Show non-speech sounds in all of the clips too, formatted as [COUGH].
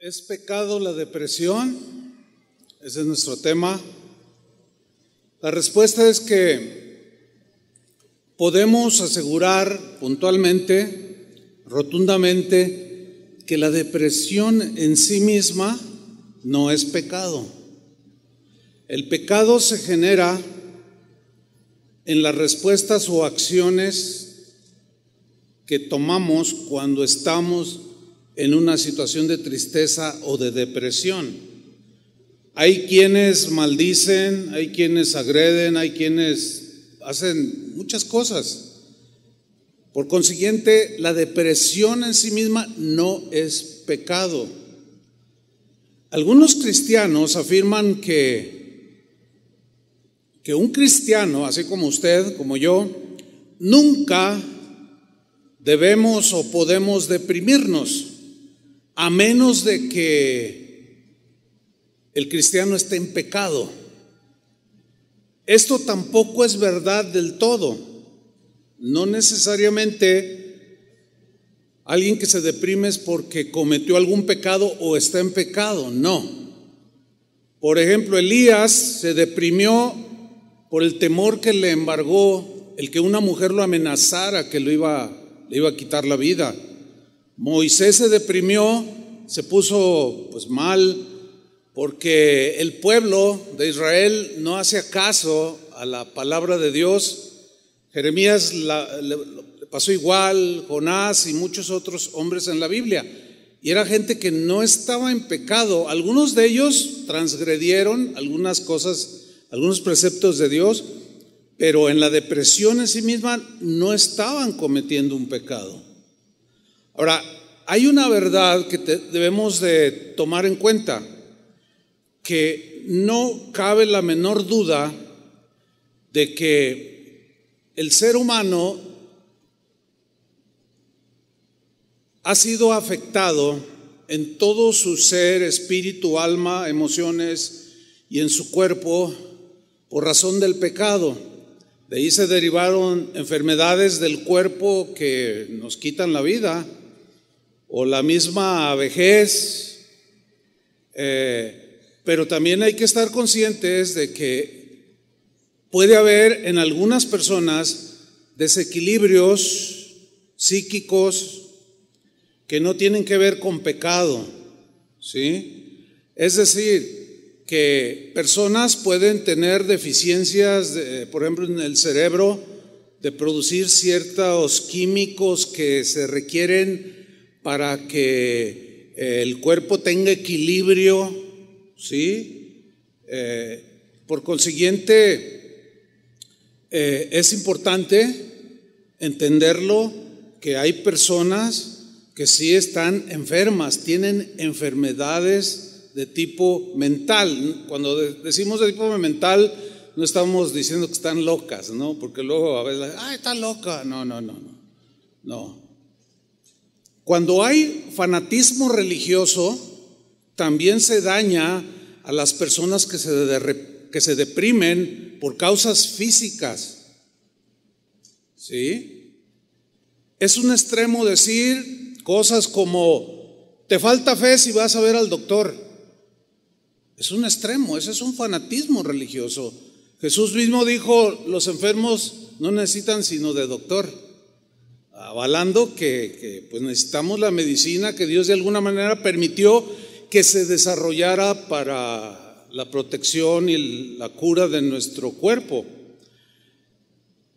¿Es pecado la depresión? Ese es nuestro tema. La respuesta es que podemos asegurar puntualmente, rotundamente, que la depresión en sí misma no es pecado. El pecado se genera en las respuestas o acciones que tomamos cuando estamos en una situación de tristeza o de depresión. Hay quienes maldicen, hay quienes agreden, hay quienes hacen muchas cosas. Por consiguiente, la depresión en sí misma no es pecado. Algunos cristianos afirman que, que un cristiano, así como usted, como yo, nunca debemos o podemos deprimirnos a menos de que el cristiano esté en pecado. Esto tampoco es verdad del todo. No necesariamente alguien que se deprime es porque cometió algún pecado o está en pecado, no. Por ejemplo, Elías se deprimió por el temor que le embargó el que una mujer lo amenazara que iba, le iba a quitar la vida. Moisés se deprimió, se puso pues mal, porque el pueblo de Israel no hacía caso a la palabra de Dios. Jeremías le pasó igual, Jonás y muchos otros hombres en la Biblia. Y era gente que no estaba en pecado. Algunos de ellos transgredieron algunas cosas, algunos preceptos de Dios, pero en la depresión en sí misma no estaban cometiendo un pecado. Ahora, hay una verdad que debemos de tomar en cuenta, que no cabe la menor duda de que el ser humano ha sido afectado en todo su ser, espíritu, alma, emociones y en su cuerpo por razón del pecado. De ahí se derivaron enfermedades del cuerpo que nos quitan la vida o la misma vejez, eh, pero también hay que estar conscientes de que puede haber en algunas personas desequilibrios psíquicos que no tienen que ver con pecado, ¿sí? Es decir, que personas pueden tener deficiencias, por ejemplo, en el cerebro, de producir ciertos químicos que se requieren para que eh, el cuerpo tenga equilibrio, ¿sí? Eh, por consiguiente, eh, es importante entenderlo que hay personas que sí están enfermas, tienen enfermedades de tipo mental. Cuando decimos de tipo mental, no estamos diciendo que están locas, ¿no? Porque luego a veces, ah, está loca. No, no, no, no. No. Cuando hay fanatismo religioso, también se daña a las personas que se, que se deprimen por causas físicas. ¿Sí? Es un extremo decir cosas como, te falta fe si vas a ver al doctor. Es un extremo, ese es un fanatismo religioso. Jesús mismo dijo, los enfermos no necesitan sino de doctor avalando que, pues necesitamos la medicina que Dios de alguna manera permitió que se desarrollara para la protección y la cura de nuestro cuerpo.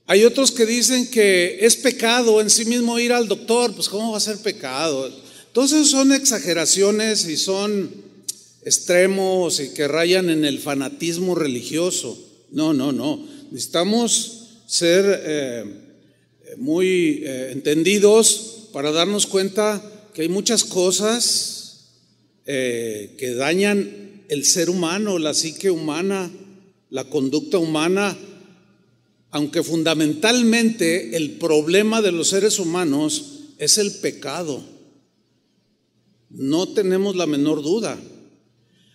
Hay otros que dicen que es pecado en sí mismo ir al doctor, pues ¿cómo va a ser pecado? Entonces son exageraciones y son extremos y que rayan en el fanatismo religioso. No, no, no. Necesitamos ser eh, muy eh, entendidos para darnos cuenta que hay muchas cosas eh, que dañan el ser humano, la psique humana, la conducta humana, aunque fundamentalmente el problema de los seres humanos es el pecado. No tenemos la menor duda.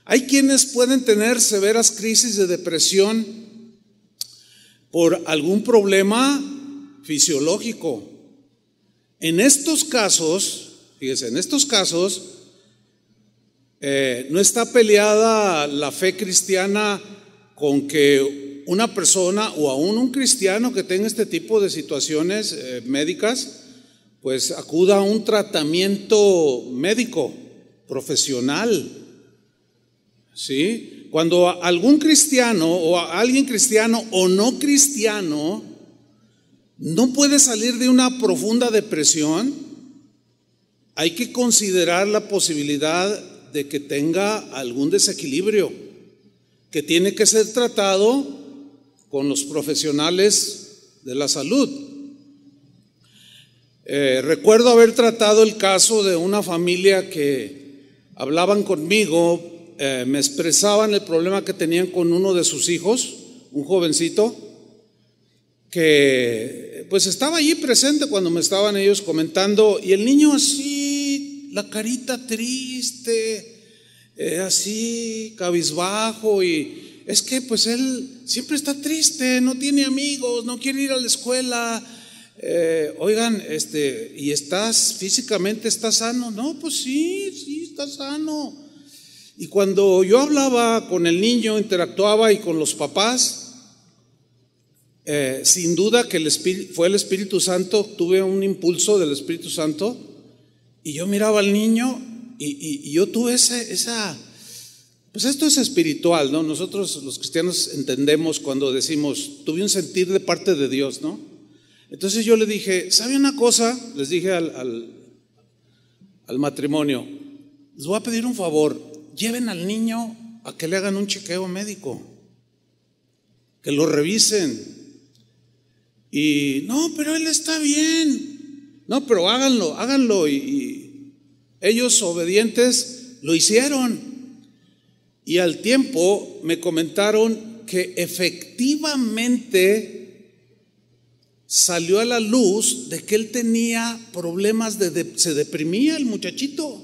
Hay quienes pueden tener severas crisis de depresión por algún problema fisiológico. En estos casos, fíjese, en estos casos, Eh, no está peleada la fe cristiana con que una persona o aún un cristiano que tenga este tipo de situaciones eh, médicas, pues acuda a un tratamiento médico, profesional. ¿Sí? Cuando algún cristiano o alguien cristiano o no cristiano no puede salir de una profunda depresión, hay que considerar la posibilidad de que tenga algún desequilibrio que tiene que ser tratado con los profesionales de la salud. Eh, recuerdo haber tratado el caso de una familia que hablaban conmigo, eh, me expresaban el problema que tenían con uno de sus hijos, un jovencito, que pues estaba allí presente cuando me estaban ellos comentando y el niño así, la carita triste, eh, así, cabizbajo y es que pues él siempre está triste, no tiene amigos, no quiere ir a la escuela. Eh, oigan, este, ¿y estás físicamente, estás sano? No, pues sí, sí, está sano. Y cuando yo hablaba con el niño, interactuaba y con los papás, eh, sin duda que el fue el Espíritu Santo, tuve un impulso del Espíritu Santo y yo miraba al niño y, yo tuve esa, pues esto es espiritual, ¿no? Nosotros los cristianos entendemos cuando decimos, tuve un sentir de parte de Dios, ¿no? Entonces yo le dije, ¿sabe una cosa? Les dije al, al matrimonio, les voy a pedir un favor, lleven al niño a que le hagan un chequeo médico, que lo revisen, y no, pero él está bien. No, pero háganlo, háganlo. Y, ellos obedientes lo hicieron. Y al tiempo me comentaron que efectivamente salió a la luz de que él tenía problemas de, se deprimía el muchachito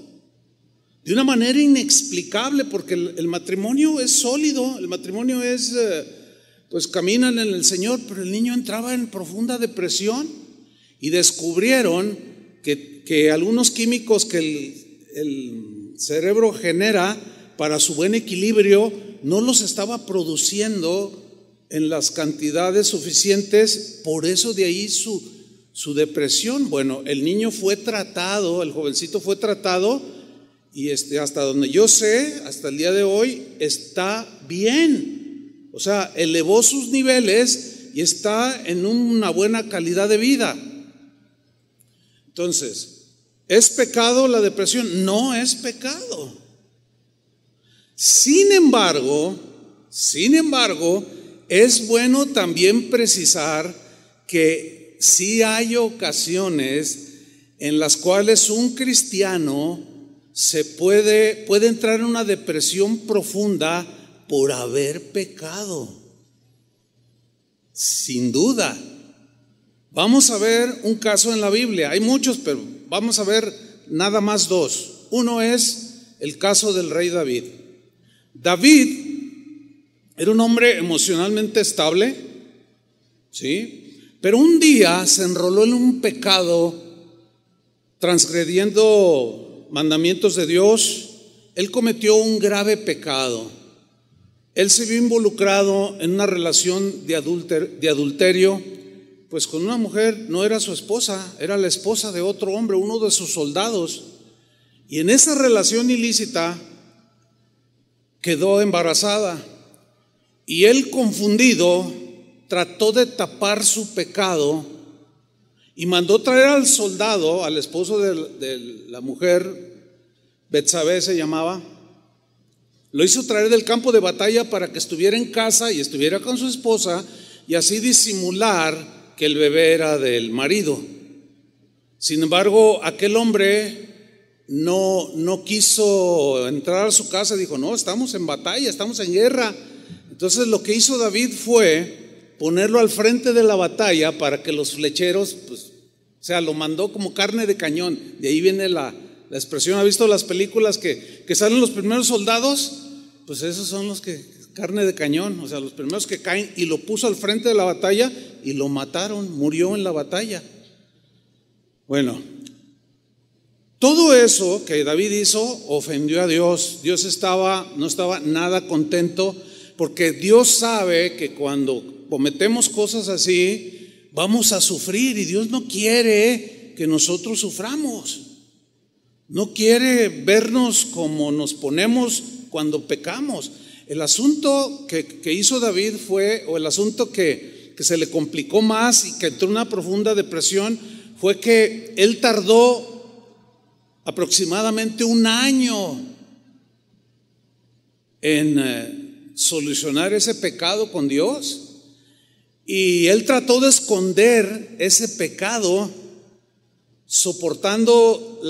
de una manera inexplicable porque el, matrimonio es sólido, el matrimonio es eh, pues caminan en el Señor, pero el niño entraba en profunda depresión y descubrieron que, algunos químicos que el, el cerebro genera para su buen equilibrio no los estaba produciendo en las cantidades suficientes, por eso de ahí su, su depresión. Bueno, el niño fue tratado, el jovencito fue tratado y este, hasta donde yo sé, hasta el día de hoy, está bien. O sea, elevó sus niveles y está en una buena calidad de vida. Entonces, ¿es pecado la depresión? No es pecado. Sin embargo, sin embargo, es bueno también precisar que sí hay ocasiones en las cuales un cristiano se puede, puede entrar en una depresión profunda por haber pecado. Sin duda. Vamos a ver un caso en la Biblia. Hay muchos, pero vamos a ver nada más dos. Uno es el caso del rey David. David era un hombre emocionalmente estable, ¿sí? Pero un día se enroló en un pecado transgrediendo mandamientos de Dios. Él cometió un grave pecado. Él se vio involucrado en una relación de, adulterio, pues con una mujer, no era su esposa, era la esposa de otro hombre, uno de sus soldados. Y en esa relación ilícita quedó embarazada. Y él confundido trató de tapar su pecado y mandó traer al soldado, al esposo de, la mujer, Betsabé se llamaba, lo hizo traer del campo de batalla para que estuviera en casa y estuviera con su esposa y así disimular que el bebé era del marido. Sin embargo, aquel hombre no, no quiso entrar a su casa, dijo, no, estamos en batalla, estamos en guerra. Entonces lo que hizo David fue ponerlo al frente de la batalla para que los flecheros, pues, o sea, lo mandó como carne de cañón. De ahí viene la, la expresión, ¿ha visto las películas que, que salen los primeros soldados? pues esos son los que, carne de cañón, o sea, los primeros que caen, y lo puso al frente de la batalla y lo mataron, murió en la batalla. Bueno, Todo eso que David hizo ofendió a Dios. Dios estaba, no estaba nada contento porque Dios sabe que cuando cometemos cosas así, vamos a sufrir y Dios no quiere que nosotros suframos. No quiere vernos como nos ponemos cuando pecamos. El asunto que, hizo David fue, o el asunto que, que se le complicó más y que entró en una profunda depresión, fue que él tardó aproximadamente un año en eh, solucionar ese pecado con Dios. Y él trató de esconder ese pecado soportando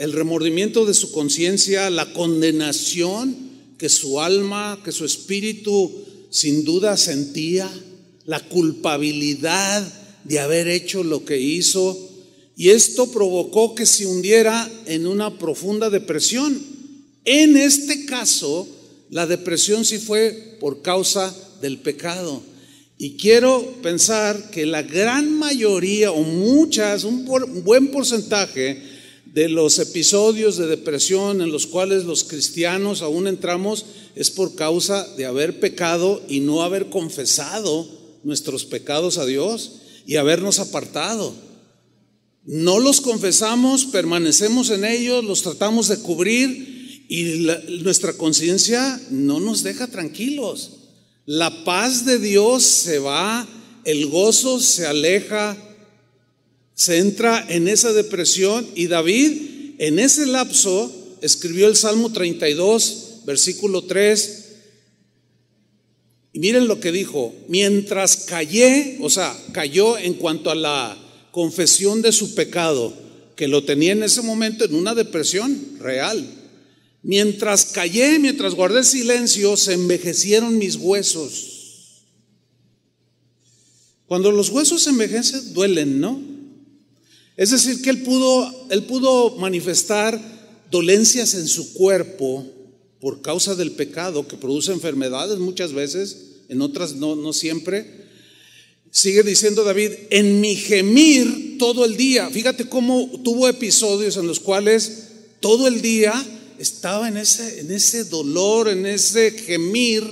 el remordimiento de su conciencia, la condenación que su alma, que su espíritu sin duda sentía, la culpabilidad de haber hecho lo que hizo y esto provocó que se hundiera en una profunda depresión. En este caso, la depresión sí fue por causa del pecado. Y quiero pensar que la gran mayoría o muchas, un buen porcentaje de los episodios de depresión en los cuales los cristianos aún entramos es por causa de haber pecado y no haber confesado nuestros pecados a Dios y habernos apartado. No los confesamos, permanecemos en ellos, los tratamos de cubrir y nuestra conciencia no nos deja tranquilos. La paz de Dios se va, el gozo se aleja, se entra en esa depresión y David en ese lapso escribió el Salmo 32, versículo 3. Y miren lo que dijo, mientras callé, o sea, cayó en cuanto a la confesión de su pecado, que lo tenía en ese momento en una depresión real. Mientras callé, mientras guardé silencio, se envejecieron mis huesos. Cuando los huesos se envejecen, duelen, ¿no? Es decir, que él pudo, él pudo manifestar dolencias en su cuerpo por causa del pecado que produce enfermedades muchas veces, en otras no, no siempre Sigue diciendo David, en mi gemir todo el día. Fíjate cómo tuvo episodios en los cuales todo el día estaba en ese, en ese dolor, en ese gemir,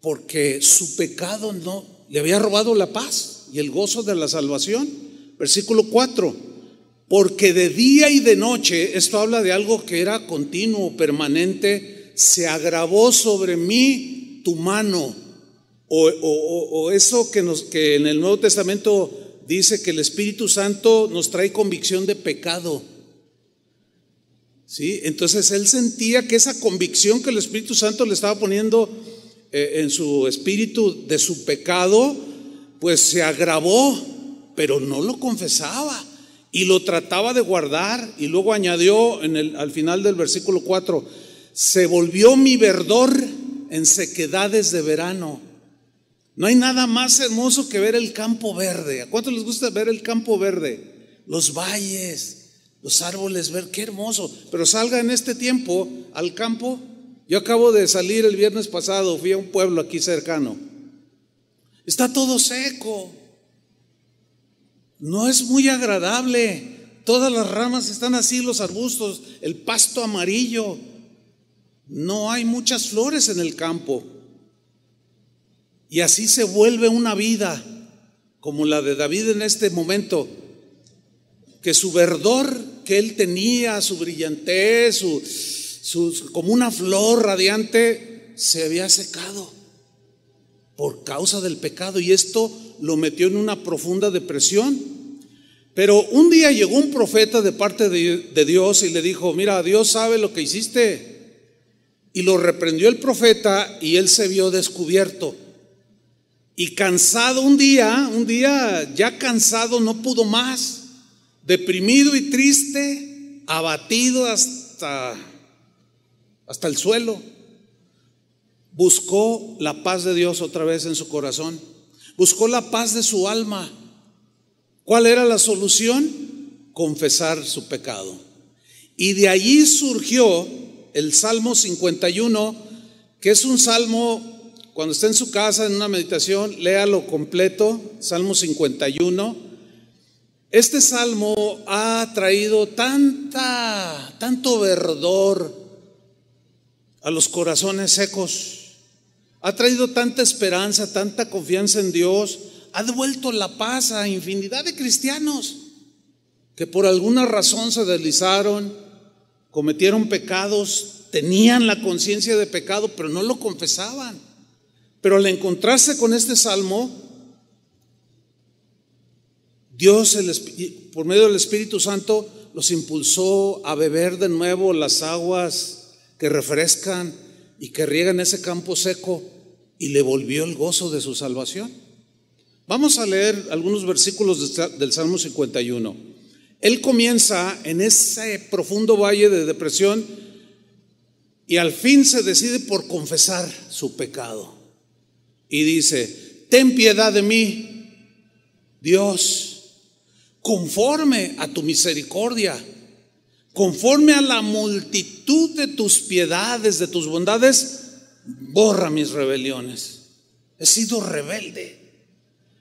porque su pecado no le había robado la paz y el gozo de la salvación. Versículo 4. Porque de día y de noche, esto habla de algo que era continuo, permanente, se agravó sobre mí tu mano o, eso que, nos, que en el Nuevo Testamento dice que el Espíritu Santo nos trae convicción de pecado. ¿Sí? Entonces él sentía que esa convicción que el Espíritu Santo le estaba poniendo eh, en su espíritu de su pecado, pues se agravó, pero no lo confesaba y lo trataba de guardar. Y luego añadió en el, al final del versículo 4, se volvió mi verdor en sequedades de verano no hay nada más hermoso que ver el campo verde. ¿A cuántos les gusta ver el campo verde? Los valles, los árboles ver, qué hermoso. Pero salga en este tiempo al campo. Yo acabo de salir el viernes pasado, fui a un pueblo aquí cercano. Está todo seco. No es muy agradable. Todas las ramas están así, los arbustos, el pasto amarillo. No hay muchas flores en el campo. Y así se vuelve una vida como la de David en este momento, que su verdor que él tenía, su brillantez, su, como una flor radiante, se había secado por causa del pecado y esto lo metió en una profunda depresión. Pero un día llegó un profeta de parte de Dios y le dijo, mira, Dios sabe lo que hiciste. Y lo reprendió el profeta y él se vio descubierto. Y cansado un día, un día ya cansado, no pudo más, deprimido y triste, abatido hasta, hasta el suelo, buscó la paz de Dios otra vez en su corazón, buscó la paz de su alma. ¿Cuál era la solución? Confesar su pecado. Y de allí surgió el Salmo 51, que es un salmo cuando esté en su casa en una meditación, léalo completo, Salmo 51. Este salmo ha traído tanta, tanto verdor a los corazones secos. Ha traído tanta esperanza, tanta confianza en Dios. Ha devuelto la paz a infinidad de cristianos que por alguna razón se deslizaron, cometieron pecados, tenían la conciencia de pecado, pero no lo confesaban. Pero al encontrarse con este salmo, Dios, por medio del Espíritu Santo, los impulsó a beber de nuevo las aguas que refrescan y que riegan ese campo seco y le volvió el gozo de su salvación. Vamos a leer algunos versículos del Salmo 51. Él comienza en ese profundo valle de depresión y al fin se decide por confesar su pecado. Y dice, ten piedad de mí, Dios, conforme a tu misericordia, conforme a la multitud de tus piedades, de tus bondades, borra mis rebeliones. He sido rebelde.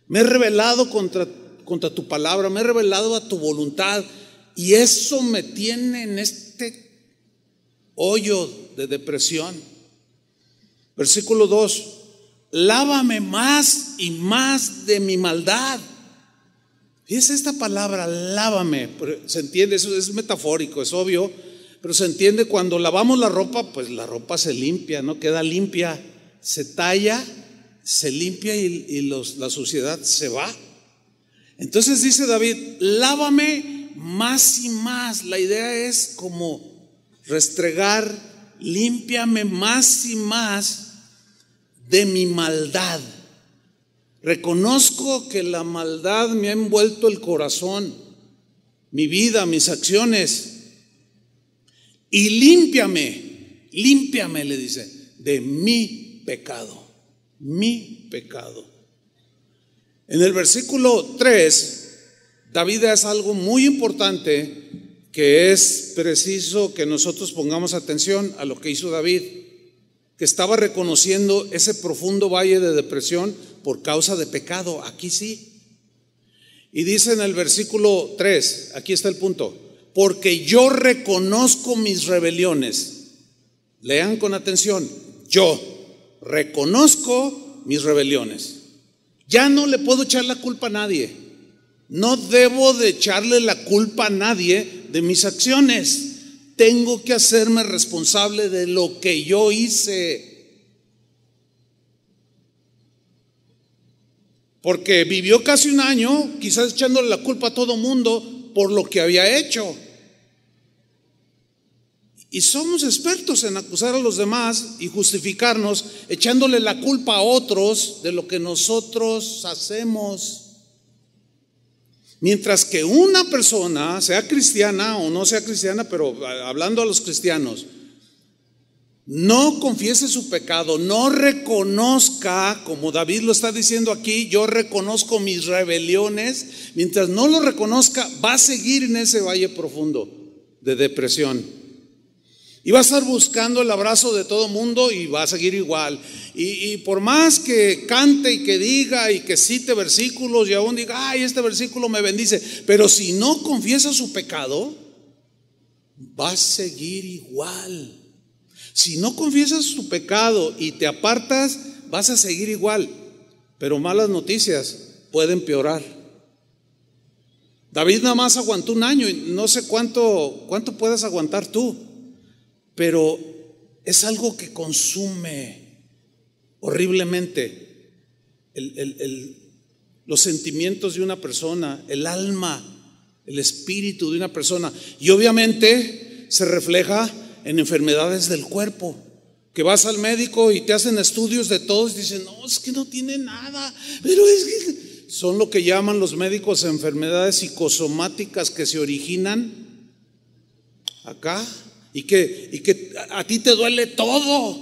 Me he rebelado contra, contra tu palabra, me he rebelado a tu voluntad y eso me tiene en este hoyo de depresión. Versículo 2, lávame más y más de mi maldad es esta palabra, lávame, se entiende, eso es metafórico, es obvio, pero se entiende cuando lavamos la ropa, pues la ropa se limpia, ¿no? Queda limpia, se talla, se limpia y, la suciedad se va. Entonces dice David, lávame más y más. La idea es como restregar, límpiame más y más de mi maldad. Reconozco que la maldad me ha envuelto el corazón, mi vida, mis acciones. Y límpiame, límpiame, le dice, de mi pecado, mi pecado. En el versículo 3, David es algo muy importante que es preciso que nosotros pongamos atención a lo que hizo David, que estaba reconociendo ese profundo valle de depresión por causa de pecado. Aquí sí. Y dice en el versículo 3, aquí está el punto, porque yo reconozco mis rebeliones. Lean con atención, yo reconozco mis rebeliones. Ya no le puedo echar la culpa a nadie. No debo de echarle la culpa a nadie de mis acciones. Tengo que hacerme responsable de lo que yo hice. Porque vivió casi un año, quizás echándole la culpa a todo mundo por lo que había hecho. Y somos expertos en acusar a los demás y justificarnos echándole la culpa a otros de lo que nosotros hacemos. Mientras que una persona, sea cristiana o no sea cristiana, pero hablando a los cristianos, no confiese su pecado, no reconozca, como David lo está diciendo aquí, yo reconozco mis rebeliones, mientras no lo reconozca, va a seguir en ese valle profundo de depresión. Y va a estar buscando el abrazo de todo mundo y va a seguir igual. Y, por más que cante y que diga y que cite versículos y aún diga, ay, este versículo me bendice, pero si no confiesa su pecado, va a seguir igual. Si no confiesas tu pecado y te apartas, vas a seguir igual. Pero malas noticias, pueden empeorar. David nada más aguantó un año y no sé cuánto, cuánto puedes aguantar tú, pero es algo que consume horriblemente los sentimientos de una persona, el alma, el espíritu de una persona. Y obviamente se refleja en enfermedades del cuerpo, que vas al médico y te hacen estudios de todos y dicen, no, es que no tiene nada, pero es que son lo que llaman los médicos enfermedades psicosomáticas que se originan acá y que, y que a ti te duele todo,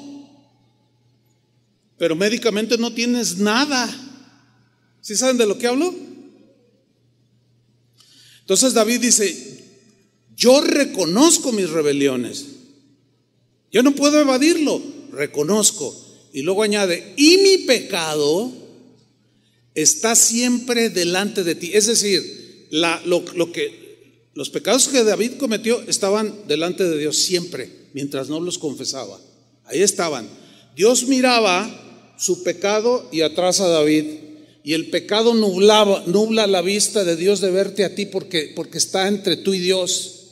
pero médicamente no tienes nada. ¿Sí saben de lo que hablo? Entonces David dice, yo reconozco mis rebeliones yo no puedo evadirlo, reconozco. Y luego añade, y mi pecado está siempre delante de ti. Es decir, lo que, los pecados que David cometió estaban delante de Dios siempre, mientras no los confesaba. Ahí estaban. Dios miraba su pecado y atrás a David. Y el pecado nublaba, nubla la vista de Dios de verte a ti porque, porque está entre tú y Dios.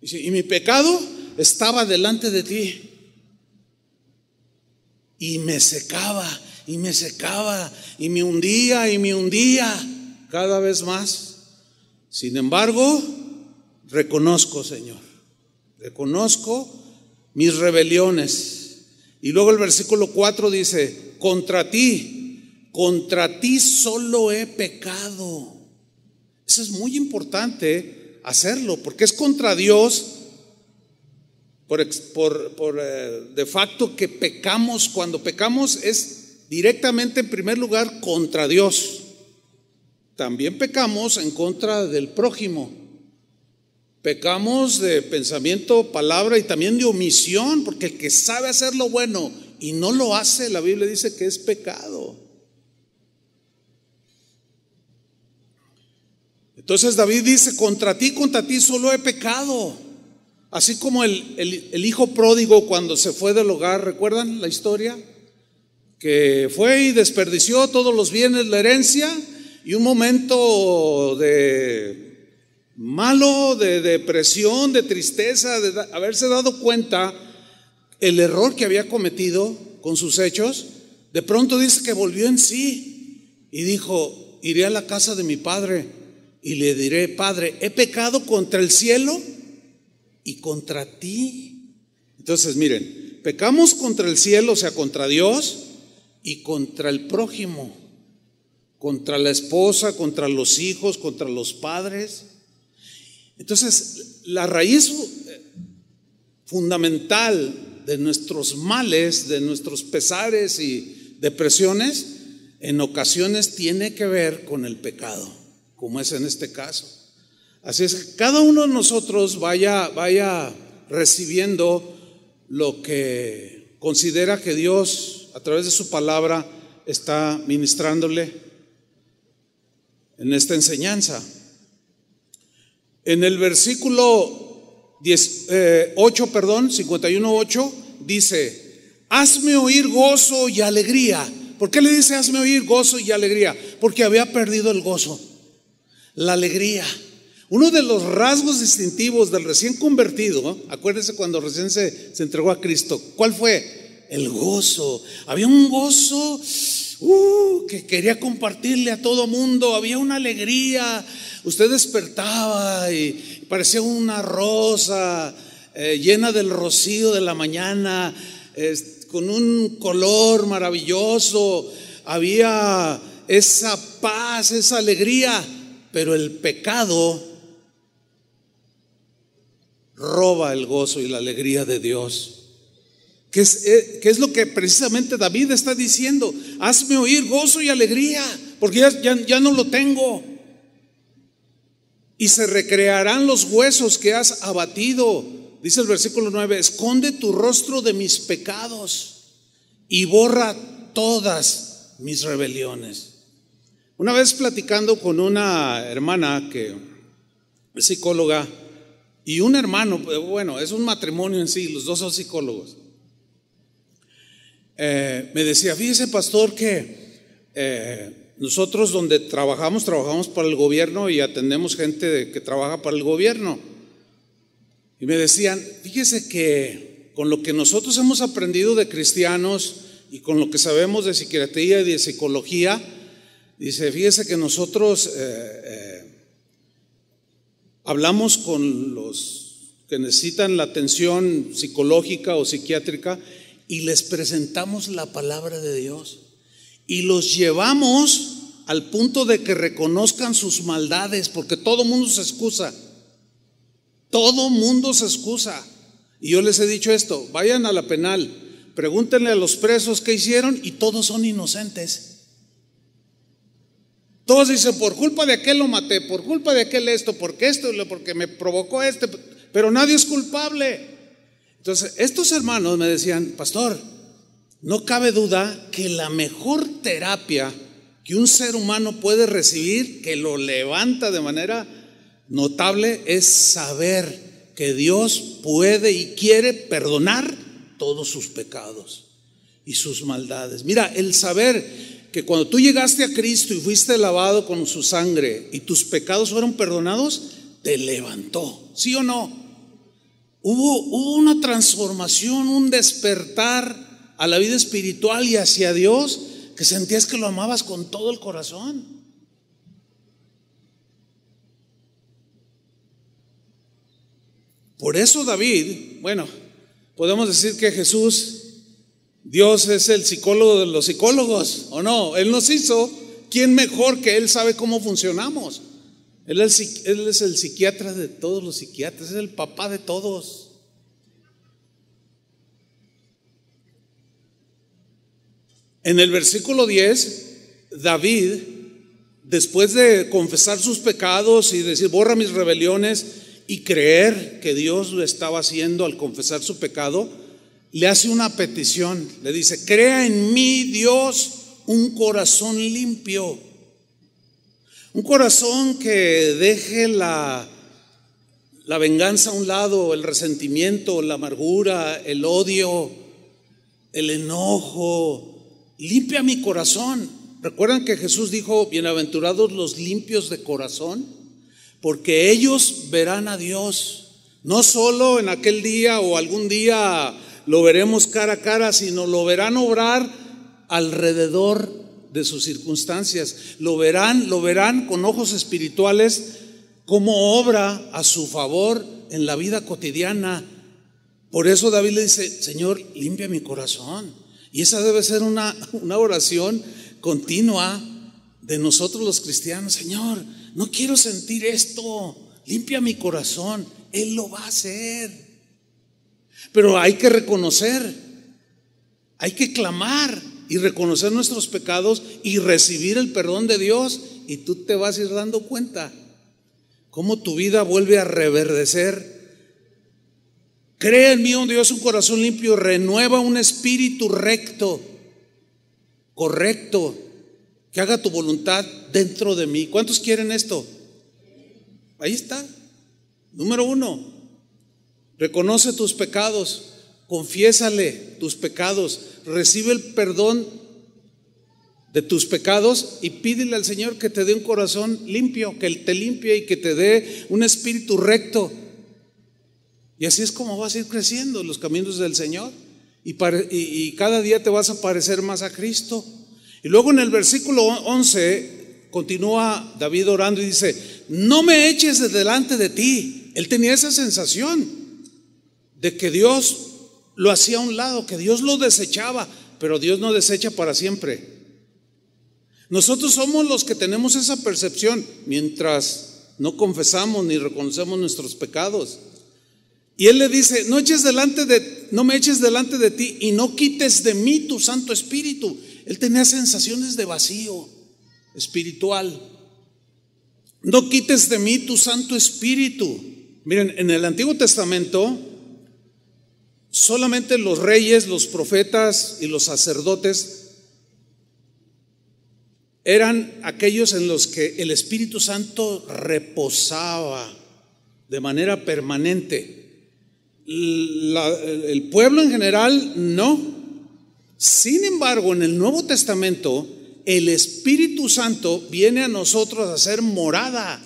Y mi pecado estaba delante de ti. Y me secaba, y me secaba, y me hundía, y me hundía cada vez más. Sin embargo, reconozco, Señor, reconozco mis rebeliones. Y luego el versículo 4 dice, contra ti, contra ti solo he pecado. Eso es muy importante hacerlo, porque es contra Dios por, por, eh, de facto que pecamos, cuando pecamos es directamente en primer lugar contra Dios. También pecamos en contra del prójimo. Pecamos de pensamiento, palabra y también de omisión, porque el que sabe hacer lo bueno y no lo hace, la Biblia dice que es pecado. Entonces David dice, contra ti, contra ti solo he pecado. Así como el, el, hijo pródigo cuando se fue del hogar, ¿recuerdan la historia? Que fue y desperdició todos los bienes, la herencia, y un momento de malo, de depresión, de tristeza, de haberse dado cuenta el error que había cometido con sus hechos, de pronto dice que volvió en sí y dijo, iré a la casa de mi padre y le diré, Padre, he pecado contra el cielo y contra ti. Entonces, miren, pecamos contra el cielo, o sea, contra Dios y contra el prójimo, contra la esposa, contra los hijos, contra los padres. Entonces, la raíz fundamental de nuestros males, de nuestros pesares y depresiones, en ocasiones tiene que ver con el pecado, como es en este caso. Así es que cada uno de nosotros vaya, vaya recibiendo lo que considera que Dios, a través de su palabra, está ministrándole en esta enseñanza. En el versículo 10, 8, eh, perdón, 51.8, dice, hazme oír gozo y alegría. ¿Por qué le dice hazme oír gozo y alegría? Porque había perdido el gozo, la alegría. Uno de los rasgos distintivos del recién convertido, acuérdense cuando recién se, entregó a Cristo, ¿cuál fue? El gozo. Había un gozo uh, que quería compartirle a todo mundo, había una alegría, Usted despertaba y parecía una rosa eh, llena del rocío de la mañana, con un color maravilloso. Había esa paz, esa alegría, pero el pecado roba el gozo y la alegría de Dios. ¿Qué es, eh, es, lo que precisamente David está diciendo? Hazme oír gozo y alegría, porque ya, ya no lo tengo y se recrearán los huesos que has abatido. Dice el versículo 9, esconde tu rostro de mis pecados y borra todas mis rebeliones. Una vez platicando con una hermana que es psicóloga y un hermano, bueno, es un matrimonio en sí, los dos son psicólogos. Eh, me decía, fíjese pastor que eh, nosotros donde trabajamos, trabajamos para el gobierno y atendemos gente que trabaja para el gobierno. Y me decían, fíjese que con lo que nosotros hemos aprendido de cristianos y con lo que sabemos de psiquiatría y de psicología, dice, fíjese que nosotros eh, hablamos con los que necesitan la atención psicológica o psiquiátrica y les presentamos la palabra de Dios y los llevamos al punto de que reconozcan sus maldades, porque todo mundo se excusa. Todo mundo se excusa. Y yo les he dicho esto, vayan a la penal, pregúntenle a los presos qué hicieron y todos son inocentes. Todos dicen, por culpa de aquel lo maté, por culpa de aquel esto, porque esto, porque me provocó este, pero nadie es culpable. Entonces, estos hermanos me decían, pastor, no cabe duda que la mejor terapia que un ser humano puede recibir, que lo levanta de manera notable, es saber que Dios puede y quiere perdonar todos sus pecados y sus maldades. Mira, el saber que cuando tú llegaste a Cristo y fuiste lavado con su sangre y tus pecados fueron perdonados, te levantó, ¿sí o no? Hubo, una transformación, un despertar a la vida espiritual y hacia Dios que sentías que lo amabas con todo el corazón. Por eso David, bueno, podemos decir que Jesús, Dios es el psicólogo de los psicólogos, ¿o no? Él nos hizo, ¿quién mejor que Él sabe cómo funcionamos? Él es, el psiquiatra de todos los psiquiatras, es el papá de todos. En el versículo 10, David, después de confesar sus pecados y decir, borra mis rebeliones y creer que Dios lo estaba haciendo al confesar su pecado, le hace una petición. Le dice, crea en mí, Dios, un corazón limpio. Un corazón que deje la, la venganza a un lado, el resentimiento, la amargura, el odio, el enojo, limpia mi corazón. ¿Recuerdan que Jesús dijo, bienaventurados los limpios de corazón? Porque ellos verán a Dios. No solo en aquel día o algún día lo veremos cara a cara, sino lo verán obrar alrededor de sus circunstancias. Lo verán, lo verán con ojos espirituales como obra a su favor en la vida cotidiana. Por eso David le dice, Señor, limpia mi corazón. Y esa debe ser una, una oración continua de nosotros los cristianos. Señor, no quiero sentir esto. Limpia mi corazón. Él lo va a hacer. Pero hay que reconocer, hay que clamar y reconocer nuestros pecados y recibir el perdón de Dios. Y tú te vas a ir dando cuenta cómo tu vida vuelve a reverdecer Crea en mí, oh Dios, un corazón limpio, renueva un espíritu recto, correcto, que haga tu voluntad dentro de mí. ¿Cuántos quieren esto? Ahí está. Número uno, reconoce tus pecados, confiésale tus pecados, recibe el perdón de tus pecados y pídele al Señor que te dé un corazón limpio, que te limpie y que te dé un espíritu recto. Y así es como vas a ir creciendo los caminos del Señor. Y, cada día te vas a parecer más a Cristo. Y luego en el versículo 11 continúa David orando y dice, no me eches de delante de ti. Él tenía esa sensación de que Dios lo hacía a un lado, que Dios lo desechaba, pero Dios no desecha para siempre. Nosotros somos los que tenemos esa percepción mientras no confesamos ni reconocemos nuestros pecados. Y él le dice, no eches delante de, no me eches delante de ti y no quites de mí tu Santo Espíritu. Él tenía sensaciones de vacío espiritual. No quites de mí tu Santo Espíritu. Miren, en el Antiguo Testamento, solamente los reyes, los profetas y los sacerdotes eran aquellos en los que el Espíritu Santo reposaba de manera permanente el pueblo en general no. Sin embargo, en el Nuevo Testamento, el Espíritu Santo viene a nosotros a ser morada.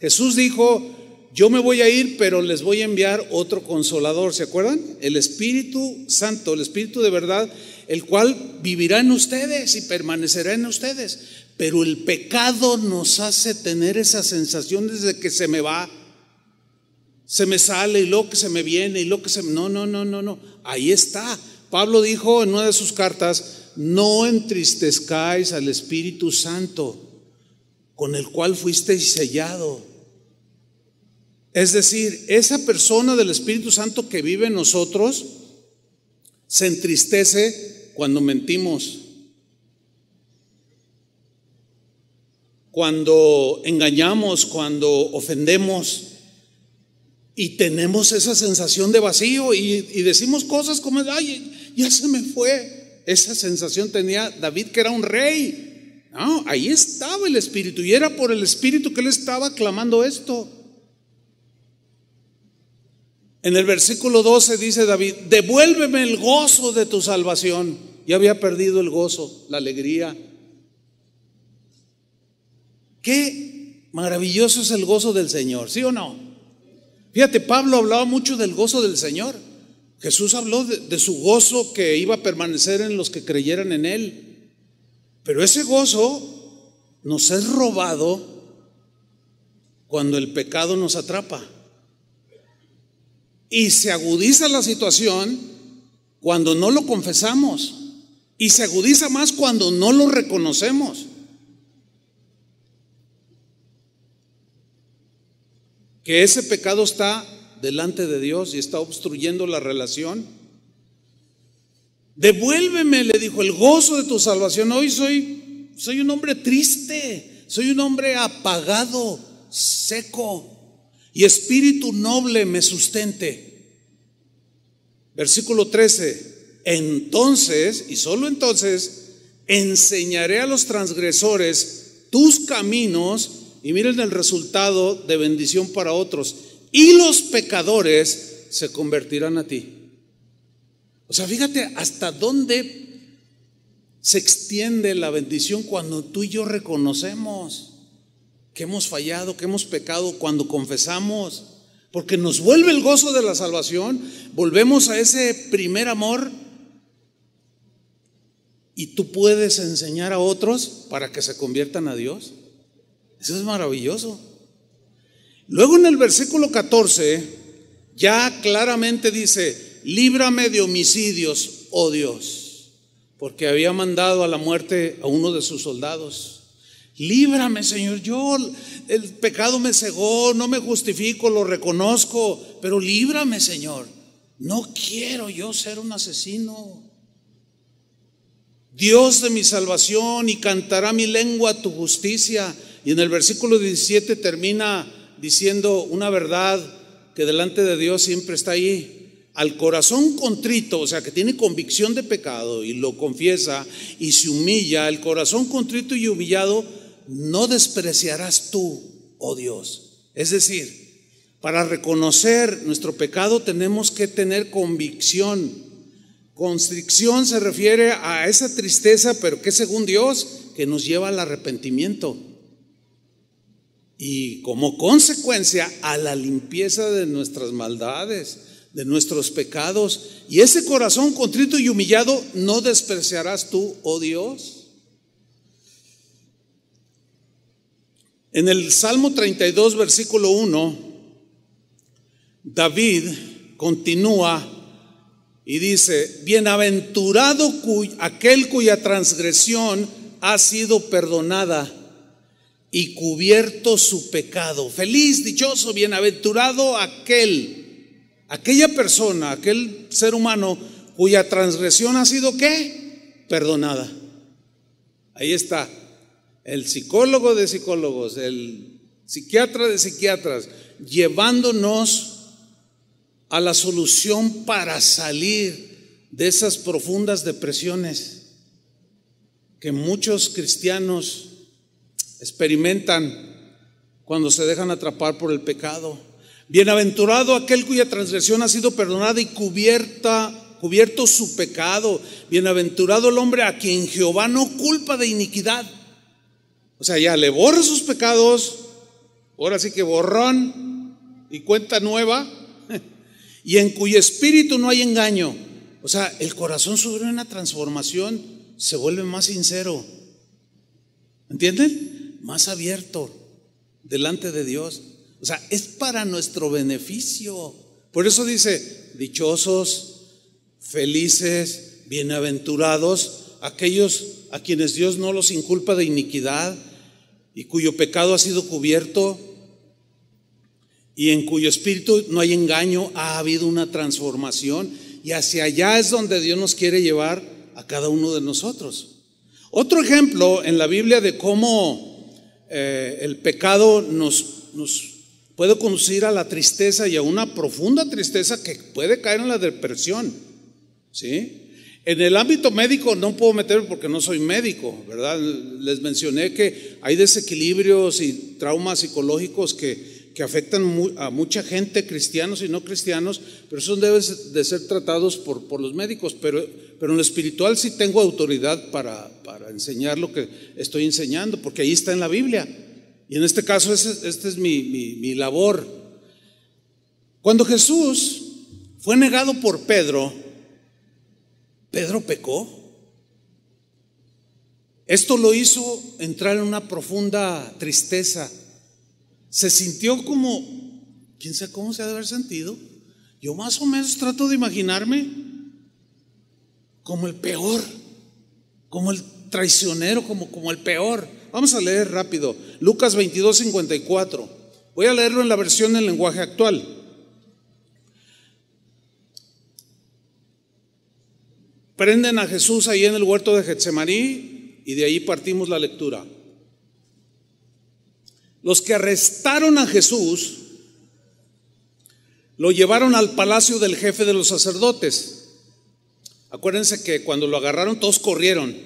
Jesús dijo, yo me voy a ir, pero les voy a enviar otro consolador. ¿Se acuerdan? El Espíritu Santo, el Espíritu de verdad, el cual vivirá en ustedes y permanecerá en ustedes. Pero el pecado nos hace tener esa sensación desde que se me va, se me sale y lo que se me viene y lo que se... No, no, no, no, no. Ahí está. Pablo dijo en una de sus cartas, no entristezcáis al Espíritu Santo, con el cual fuisteis sellado. Es decir, esa persona del Espíritu Santo que vive en nosotros se entristece cuando mentimos, cuando engañamos, cuando ofendemos y tenemos esa sensación de vacío y, decimos cosas como, ay, ya se me fue. Esa sensación tenía David, que era un rey. No, ahí estaba el Espíritu y era por el Espíritu que él estaba clamando esto. En el versículo 12 dice David, devuélveme el gozo de tu salvación. Ya había perdido el gozo, la alegría. Qué maravilloso es el gozo del Señor, ¿sí o no? Fíjate, Pablo hablaba mucho del gozo del Señor. Jesús habló de, su gozo que iba a permanecer en los que creyeran en Él. Pero ese gozo nos es robado cuando el pecado nos atrapa. Y se agudiza la situación cuando no lo confesamos. Y se agudiza más cuando no lo reconocemos. Que ese pecado está delante de Dios y está obstruyendo la relación. Devuélveme, le dijo, el gozo de tu salvación. Hoy soy, soy un hombre triste, soy un hombre apagado, seco, y espíritu noble me sustente. Versículo 13. Entonces, y solo entonces, enseñaré a los transgresores tus caminos y miren el resultado de bendición para otros. Y los pecadores se convertirán a ti. O sea, fíjate hasta dónde se extiende la bendición cuando tú y yo reconocemos que hemos fallado, que hemos pecado, cuando confesamos, porque nos vuelve el gozo de la salvación, volvemos a ese primer amor y tú puedes enseñar a otros para que se conviertan a Dios. Eso es maravilloso. Luego en el versículo 14 ya claramente dice, líbrame de homicidios, oh Dios, porque había mandado a la muerte a uno de sus soldados. Líbrame, Señor, yo el pecado me cegó, no me justifico, lo reconozco, pero líbrame, Señor. No quiero yo ser un asesino. Dios de mi salvación y cantará mi lengua tu justicia. Y en el versículo 17 termina diciendo una verdad que delante de Dios siempre está ahí al corazón contrito, o sea, que tiene convicción de pecado y lo confiesa y se humilla, el corazón contrito y humillado, no despreciarás tú, oh Dios. Es decir, para reconocer nuestro pecado tenemos que tener convicción. Constricción se refiere a esa tristeza, pero que según Dios, que nos lleva al arrepentimiento. Y como consecuencia a la limpieza de nuestras maldades de nuestros pecados. Y ese corazón contrito y humillado no despreciarás tú, oh Dios. En el Salmo 32, versículo 1, David continúa y dice, bienaventurado aquel cuya transgresión ha sido perdonada y cubierto su pecado. Feliz, dichoso, bienaventurado aquel aquella persona, aquel ser humano cuya transgresión ha sido qué? Perdonada. Ahí está. El psicólogo de psicólogos, el psiquiatra de psiquiatras, llevándonos a la solución para salir de esas profundas depresiones que muchos cristianos experimentan cuando se dejan atrapar por el pecado. Bienaventurado aquel cuya transgresión ha sido perdonada y cubierta, cubierto su pecado. Bienaventurado el hombre a quien Jehová no culpa de iniquidad. O sea, ya le borra sus pecados, ahora sí que borrón y cuenta nueva, [LAUGHS] y en cuyo espíritu no hay engaño. O sea, el corazón sobre una transformación se vuelve más sincero. ¿Entienden? Más abierto delante de Dios. O sea, es para nuestro beneficio. Por eso dice, dichosos, felices, bienaventurados, aquellos a quienes Dios no los inculpa de iniquidad y cuyo pecado ha sido cubierto y en cuyo espíritu no hay engaño, ha habido una transformación y hacia allá es donde Dios nos quiere llevar a cada uno de nosotros. Otro ejemplo en la Biblia de cómo eh, el pecado nos, nos puede conducir a la tristeza y a una profunda tristeza que puede caer en la depresión. ¿sí? En el ámbito médico no puedo meterme porque no soy médico, ¿verdad? Les mencioné que hay desequilibrios y traumas psicológicos que, que afectan a mucha gente, cristianos y no cristianos, pero eso debe de ser tratados por, por los médicos. Pero, pero en lo espiritual sí tengo autoridad para, para enseñar lo que estoy enseñando, porque ahí está en la Biblia. Y en este caso, esta este es mi, mi, mi labor. Cuando Jesús fue negado por Pedro, Pedro pecó. Esto lo hizo entrar en una profunda tristeza. Se sintió como, quién sabe cómo se ha de haber sentido. Yo más o menos trato de imaginarme como el peor, como el traicionero, como, como el peor. Vamos a leer rápido. Lucas 22, 54. Voy a leerlo en la versión del lenguaje actual. Prenden a Jesús ahí en el huerto de Getsemaní y de ahí partimos la lectura. Los que arrestaron a Jesús lo llevaron al palacio del jefe de los sacerdotes. Acuérdense que cuando lo agarraron todos corrieron.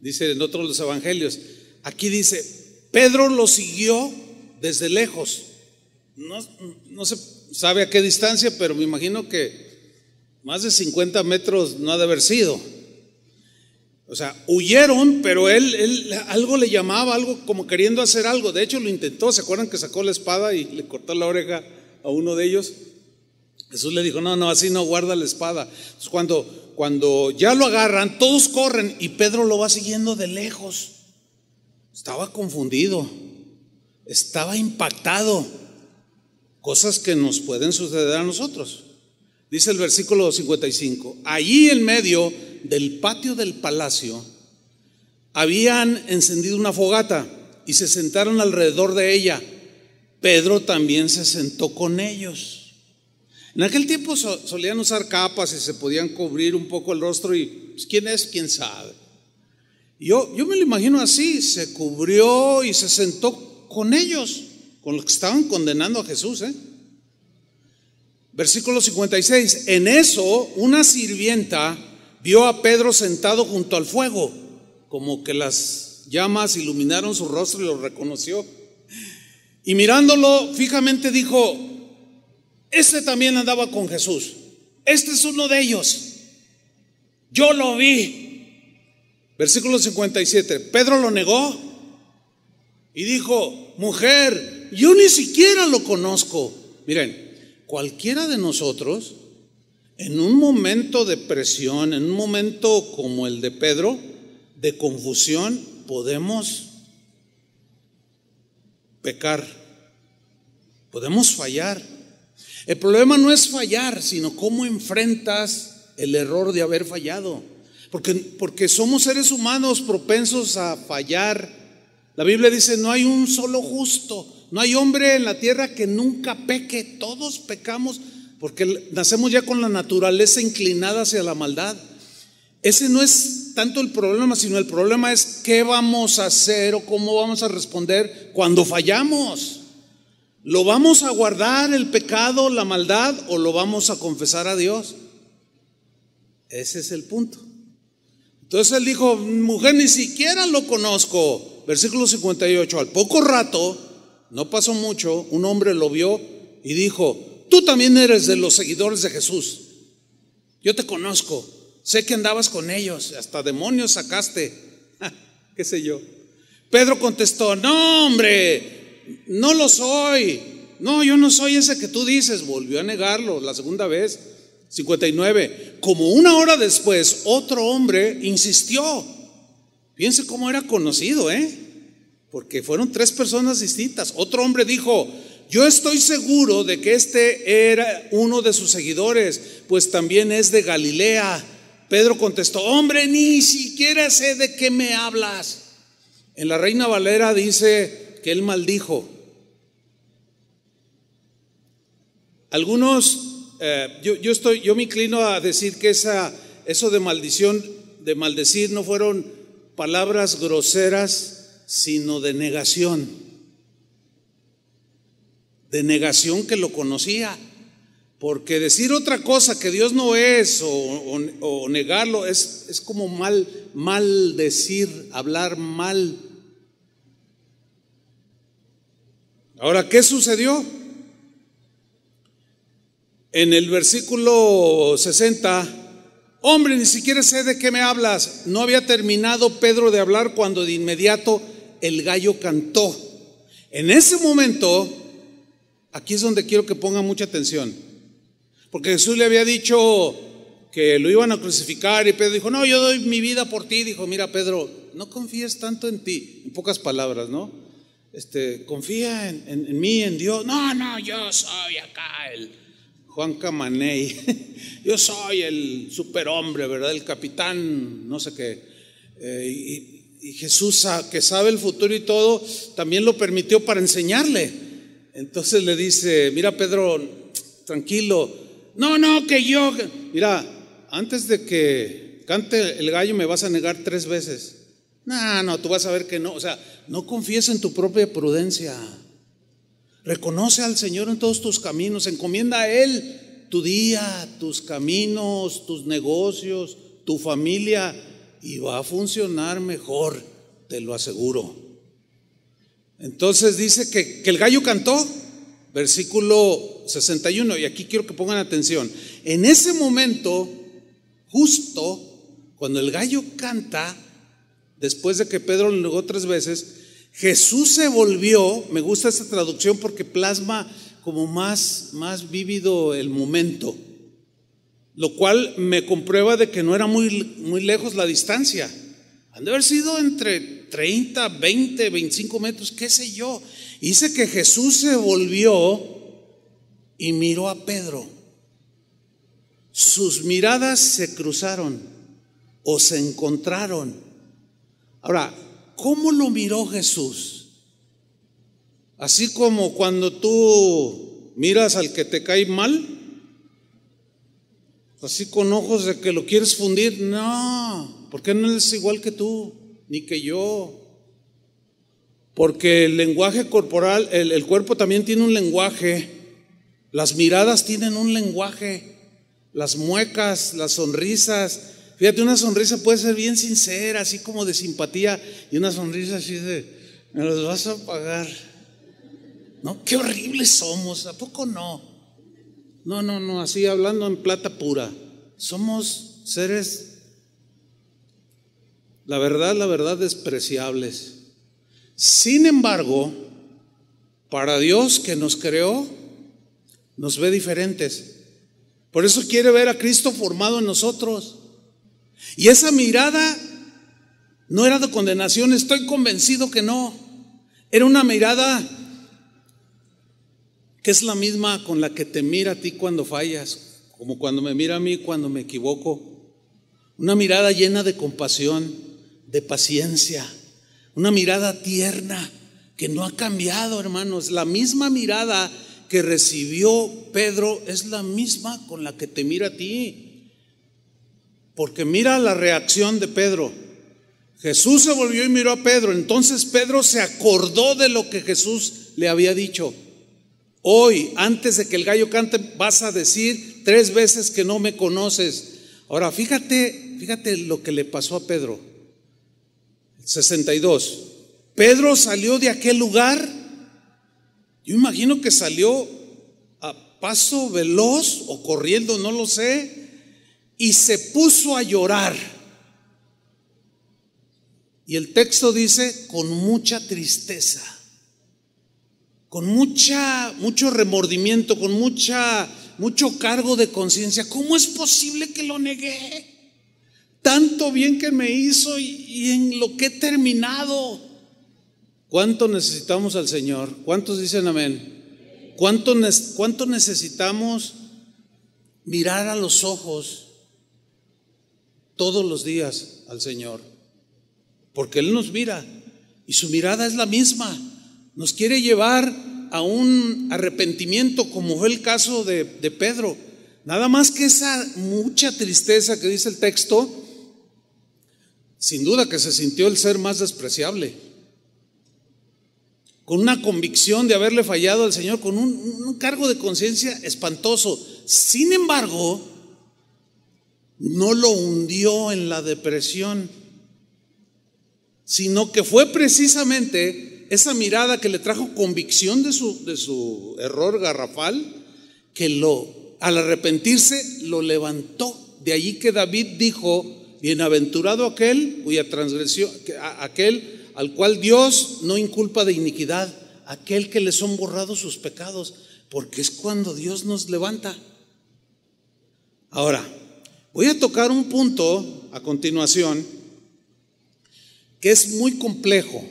Dice en otros los evangelios. Aquí dice, Pedro lo siguió desde lejos. No, no se sabe a qué distancia, pero me imagino que más de 50 metros no ha de haber sido. O sea, huyeron, pero él, él, algo le llamaba, algo como queriendo hacer algo. De hecho, lo intentó. ¿Se acuerdan que sacó la espada y le cortó la oreja a uno de ellos? Jesús le dijo, no, no, así no, guarda la espada. Cuando, cuando ya lo agarran, todos corren y Pedro lo va siguiendo de lejos. Estaba confundido, estaba impactado. Cosas que nos pueden suceder a nosotros. Dice el versículo 55, allí en medio del patio del palacio habían encendido una fogata y se sentaron alrededor de ella. Pedro también se sentó con ellos. En aquel tiempo solían usar capas y se podían cubrir un poco el rostro y pues, quién es, quién sabe. Yo, yo me lo imagino así, se cubrió y se sentó con ellos, con los que estaban condenando a Jesús. ¿eh? Versículo 56. En eso una sirvienta vio a Pedro sentado junto al fuego, como que las llamas iluminaron su rostro y lo reconoció. Y mirándolo fijamente dijo, este también andaba con Jesús. Este es uno de ellos. Yo lo vi. Versículo 57. Pedro lo negó y dijo, mujer, yo ni siquiera lo conozco. Miren, cualquiera de nosotros, en un momento de presión, en un momento como el de Pedro, de confusión, podemos pecar, podemos fallar. El problema no es fallar, sino cómo enfrentas el error de haber fallado. Porque, porque somos seres humanos propensos a fallar. La Biblia dice, no hay un solo justo. No hay hombre en la tierra que nunca peque, todos pecamos porque nacemos ya con la naturaleza inclinada hacia la maldad. Ese no es tanto el problema, sino el problema es qué vamos a hacer o cómo vamos a responder cuando fallamos. ¿Lo vamos a guardar el pecado, la maldad o lo vamos a confesar a Dios? Ese es el punto. Entonces él dijo, mujer, ni siquiera lo conozco. Versículo 58, al poco rato no pasó mucho, un hombre lo vio y dijo, tú también eres de los seguidores de Jesús. Yo te conozco, sé que andabas con ellos, hasta demonios sacaste, [LAUGHS] qué sé yo. Pedro contestó, no hombre, no lo soy. No, yo no soy ese que tú dices. Volvió a negarlo la segunda vez. 59. Como una hora después, otro hombre insistió. Piense cómo era conocido, ¿eh? Porque fueron tres personas distintas. Otro hombre dijo, yo estoy seguro de que este era uno de sus seguidores, pues también es de Galilea. Pedro contestó, hombre, ni siquiera sé de qué me hablas. En la Reina Valera dice que él maldijo. Algunos, eh, yo, yo, estoy, yo me inclino a decir que esa, eso de maldición, de maldecir, no fueron palabras groseras, sino de negación. De negación que lo conocía. Porque decir otra cosa que Dios no es o, negarlo es, es como mal, mal decir, hablar mal. Ahora, ¿qué sucedió? En el versículo 60 Hombre, ni siquiera sé de qué me hablas. No había terminado Pedro de hablar cuando de inmediato el gallo cantó. En ese momento, aquí es donde quiero que ponga mucha atención. Porque Jesús le había dicho que lo iban a crucificar y Pedro dijo, no, yo doy mi vida por ti. Dijo, mira Pedro, no confíes tanto en ti. En pocas palabras, ¿no? Este, confía en, en mí, en Dios. No, no, yo soy acá el Juan Camaney, [LAUGHS] yo soy el superhombre, ¿verdad? El capitán, no sé qué. Eh, y, y, Jesús, que sabe el futuro y todo, también lo permitió para enseñarle. Entonces le dice, mira Pedro, tranquilo, no, no, que yo, mira, antes de que cante el gallo me vas a negar tres veces. No, no, tú vas a ver que no, o sea, no confíes en tu propia prudencia. Reconoce al Señor en todos tus caminos, encomienda a Él tu día, tus caminos, tus negocios, tu familia, y va a funcionar mejor, te lo aseguro. Entonces dice que, el gallo cantó, versículo 61, y aquí quiero que pongan atención. En ese momento, justo cuando el gallo canta, después de que Pedro lo negó tres veces, Jesús se volvió, me gusta esta traducción porque plasma como más, más vívido el momento, lo cual me comprueba de que no era muy, muy lejos la distancia. Han de haber sido entre 30, 20, 25 metros, qué sé yo. Dice que Jesús se volvió y miró a Pedro. Sus miradas se cruzaron o se encontraron. Ahora, ¿Cómo lo miró Jesús? Así como cuando tú miras al que te cae mal, así con ojos de que lo quieres fundir, no, porque no es igual que tú, ni que yo. Porque el lenguaje corporal, el, el cuerpo también tiene un lenguaje, las miradas tienen un lenguaje, las muecas, las sonrisas, Fíjate, una sonrisa puede ser bien sincera, así como de simpatía, y una sonrisa así de, me los vas a pagar. ¿No? Qué horribles somos, ¿a poco no? No, no, no, así hablando en plata pura. Somos seres, la verdad, la verdad, despreciables. Sin embargo, para Dios que nos creó, nos ve diferentes. Por eso quiere ver a Cristo formado en nosotros. Y esa mirada no era de condenación, estoy convencido que no. Era una mirada que es la misma con la que te mira a ti cuando fallas, como cuando me mira a mí cuando me equivoco. Una mirada llena de compasión, de paciencia, una mirada tierna que no ha cambiado, hermanos. La misma mirada que recibió Pedro es la misma con la que te mira a ti. Porque mira la reacción de Pedro. Jesús se volvió y miró a Pedro. Entonces Pedro se acordó de lo que Jesús le había dicho. Hoy, antes de que el gallo cante, vas a decir tres veces que no me conoces. Ahora, fíjate, fíjate lo que le pasó a Pedro. 62. Pedro salió de aquel lugar. Yo imagino que salió a paso veloz o corriendo, no lo sé y se puso a llorar. Y el texto dice con mucha tristeza, con mucha mucho remordimiento, con mucha mucho cargo de conciencia. ¿Cómo es posible que lo negué? Tanto bien que me hizo y, en lo que he terminado. ¿Cuánto necesitamos al Señor? ¿Cuántos dicen amén? ¿Cuánto, cuánto necesitamos mirar a los ojos todos los días al Señor, porque Él nos mira y su mirada es la misma. Nos quiere llevar a un arrepentimiento, como fue el caso de, de Pedro. Nada más que esa mucha tristeza que dice el texto, sin duda que se sintió el ser más despreciable, con una convicción de haberle fallado al Señor, con un, un cargo de conciencia espantoso. Sin embargo, no lo hundió en la depresión, sino que fue precisamente esa mirada que le trajo convicción de su, de su error garrafal, que lo, al arrepentirse, lo levantó. De allí que David dijo, bienaventurado aquel cuya transgresión, aquel al cual Dios no inculpa de iniquidad, aquel que le son borrados sus pecados, porque es cuando Dios nos levanta. Ahora, voy a tocar un punto a continuación que es muy complejo,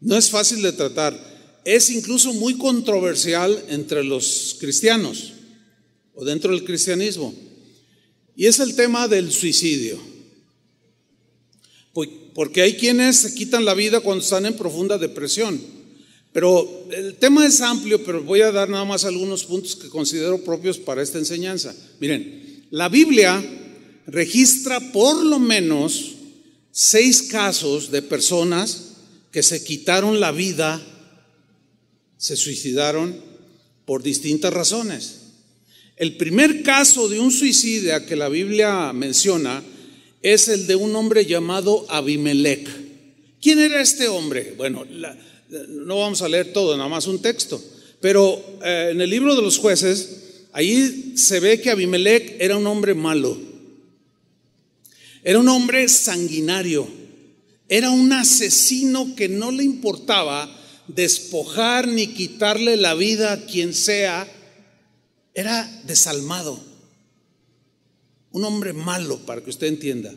no es fácil de tratar, es incluso muy controversial entre los cristianos o dentro del cristianismo, y es el tema del suicidio. Porque hay quienes se quitan la vida cuando están en profunda depresión. Pero el tema es amplio, pero voy a dar nada más algunos puntos que considero propios para esta enseñanza. Miren, la Biblia registra por lo menos seis casos de personas que se quitaron la vida, se suicidaron por distintas razones. El primer caso de un suicidio que la Biblia menciona es el de un hombre llamado Abimelech. ¿Quién era este hombre? Bueno, no vamos a leer todo, nada más un texto, pero eh, en el libro de los jueces, ahí se ve que Abimelech era un hombre malo, era un hombre sanguinario, era un asesino que no le importaba despojar ni quitarle la vida a quien sea, era desalmado, un hombre malo, para que usted entienda.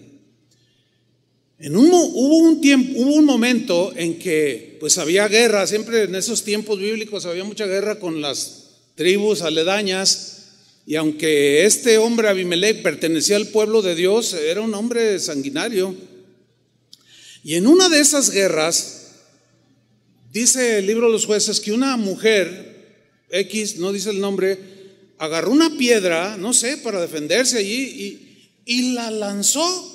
En un, hubo un tiempo, hubo un momento en que pues había guerra, siempre en esos tiempos bíblicos había mucha guerra con las tribus aledañas, y aunque este hombre Abimelech pertenecía al pueblo de Dios, era un hombre sanguinario. Y en una de esas guerras, dice el libro de los jueces que una mujer, X, no dice el nombre, agarró una piedra, no sé, para defenderse allí y, la lanzó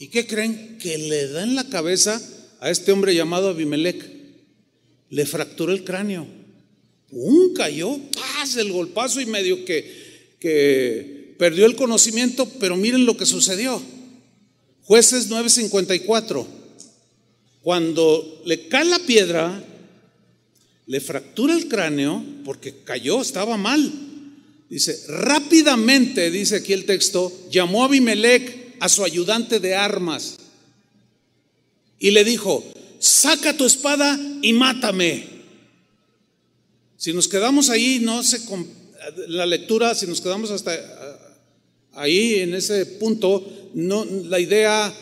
¿Y qué creen? Que le da en la cabeza a este hombre llamado Abimelech. Le fracturó el cráneo. ¡Pum! Cayó, ¡paz! El golpazo y medio que perdió el conocimiento, pero miren lo que sucedió. Jueces 9:54. Cuando le cae la piedra, le fractura el cráneo porque cayó, estaba mal. Dice, rápidamente, dice aquí el texto, llamó a Abimelech a su ayudante de armas y le dijo, saca tu espada y mátame. Si nos quedamos ahí, no sé, la lectura, si nos quedamos hasta ahí en ese punto, no, la idea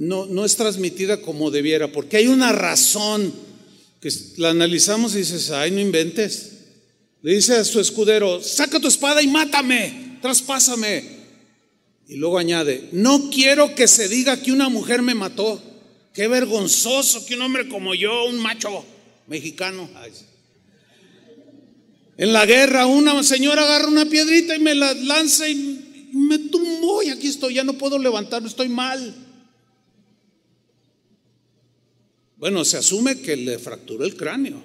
no, no es transmitida como debiera, porque hay una razón que la analizamos y dices, ay, no inventes. Le dice a su escudero, saca tu espada y mátame, traspásame. Y luego añade, no quiero que se diga que una mujer me mató. Qué vergonzoso que un hombre como yo, un macho mexicano. En la guerra una señora agarra una piedrita y me la lanza y me tumbó y aquí estoy, ya no puedo levantarme, estoy mal. Bueno, se asume que le fracturó el cráneo.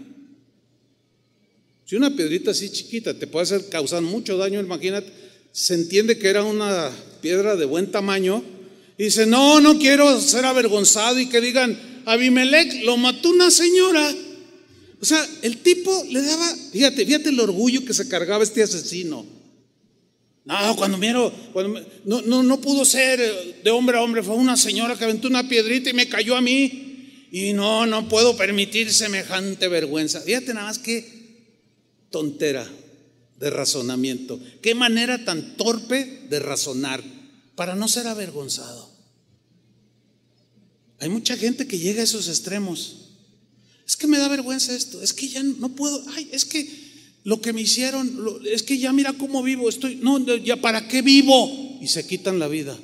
Si una piedrita así chiquita te puede hacer causar mucho daño, imagínate, se entiende que era una piedra de buen tamaño, y dice, no, no quiero ser avergonzado y que digan, Abimelech lo mató una señora. O sea, el tipo le daba, fíjate, fíjate el orgullo que se cargaba este asesino. No, cuando miro, cuando, no, no, no pudo ser de hombre a hombre, fue una señora que aventó una piedrita y me cayó a mí. Y no, no puedo permitir semejante vergüenza. Fíjate nada más que tontera de razonamiento. Qué manera tan torpe de razonar para no ser avergonzado. Hay mucha gente que llega a esos extremos. Es que me da vergüenza esto, es que ya no puedo, ay, es que lo que me hicieron, es que ya mira cómo vivo, estoy, no, ya para qué vivo y se quitan la vida.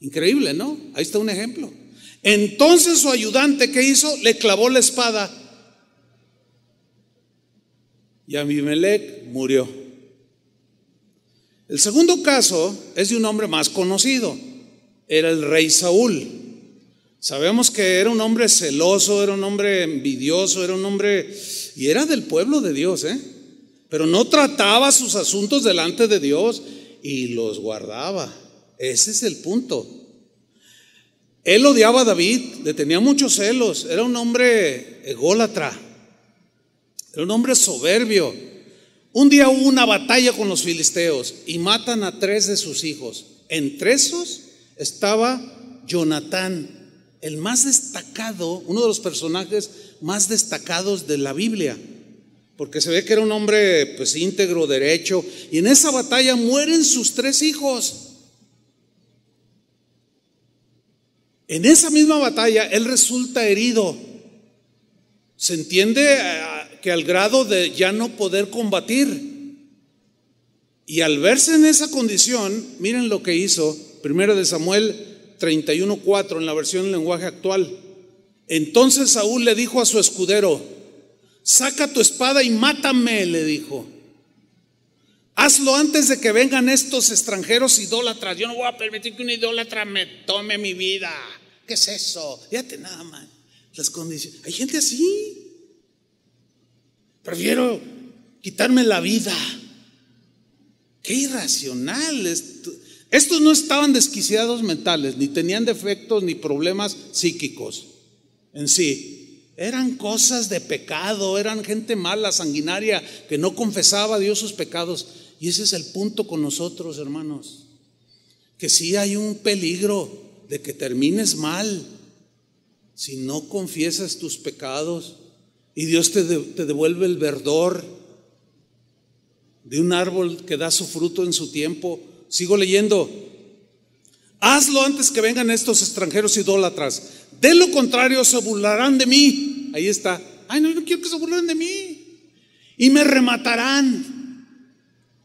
Increíble, ¿no? Ahí está un ejemplo. Entonces su ayudante, ¿qué hizo? Le clavó la espada. Y Abimelech murió. El segundo caso es de un hombre más conocido, era el rey Saúl. Sabemos que era un hombre celoso, era un hombre envidioso, era un hombre y era del pueblo de Dios, ¿eh? pero no trataba sus asuntos delante de Dios y los guardaba. Ese es el punto. Él odiaba a David, le tenía muchos celos, era un hombre ególatra, era un hombre soberbio. Un día hubo una batalla con los filisteos y matan a tres de sus hijos. Entre esos estaba Jonatán, el más destacado, uno de los personajes más destacados de la Biblia, porque se ve que era un hombre pues íntegro, derecho, y en esa batalla mueren sus tres hijos. En esa misma batalla él resulta herido. Se entiende eh, que al grado de ya no poder combatir. Y al verse en esa condición, miren lo que hizo, primero de Samuel 31.4 en la versión en lenguaje actual. Entonces Saúl le dijo a su escudero, saca tu espada y mátame, le dijo. Hazlo antes de que vengan estos extranjeros idólatras. Yo no voy a permitir que un idólatra me tome mi vida. ¿Qué es eso? Fíjate nada más. Las condiciones. Hay gente así. Prefiero quitarme la vida. Qué irracional. Estos no estaban desquiciados mentales, ni tenían defectos ni problemas psíquicos en sí. Eran cosas de pecado, eran gente mala, sanguinaria, que no confesaba a Dios sus pecados. Y ese es el punto con nosotros, hermanos. Que sí hay un peligro de que termines mal si no confiesas tus pecados y Dios te, te devuelve el verdor de un árbol que da su fruto en su tiempo. Sigo leyendo. Hazlo antes que vengan estos extranjeros idólatras. De lo contrario, se burlarán de mí. Ahí está. Ay, no, no quiero que se burlen de mí. Y me rematarán.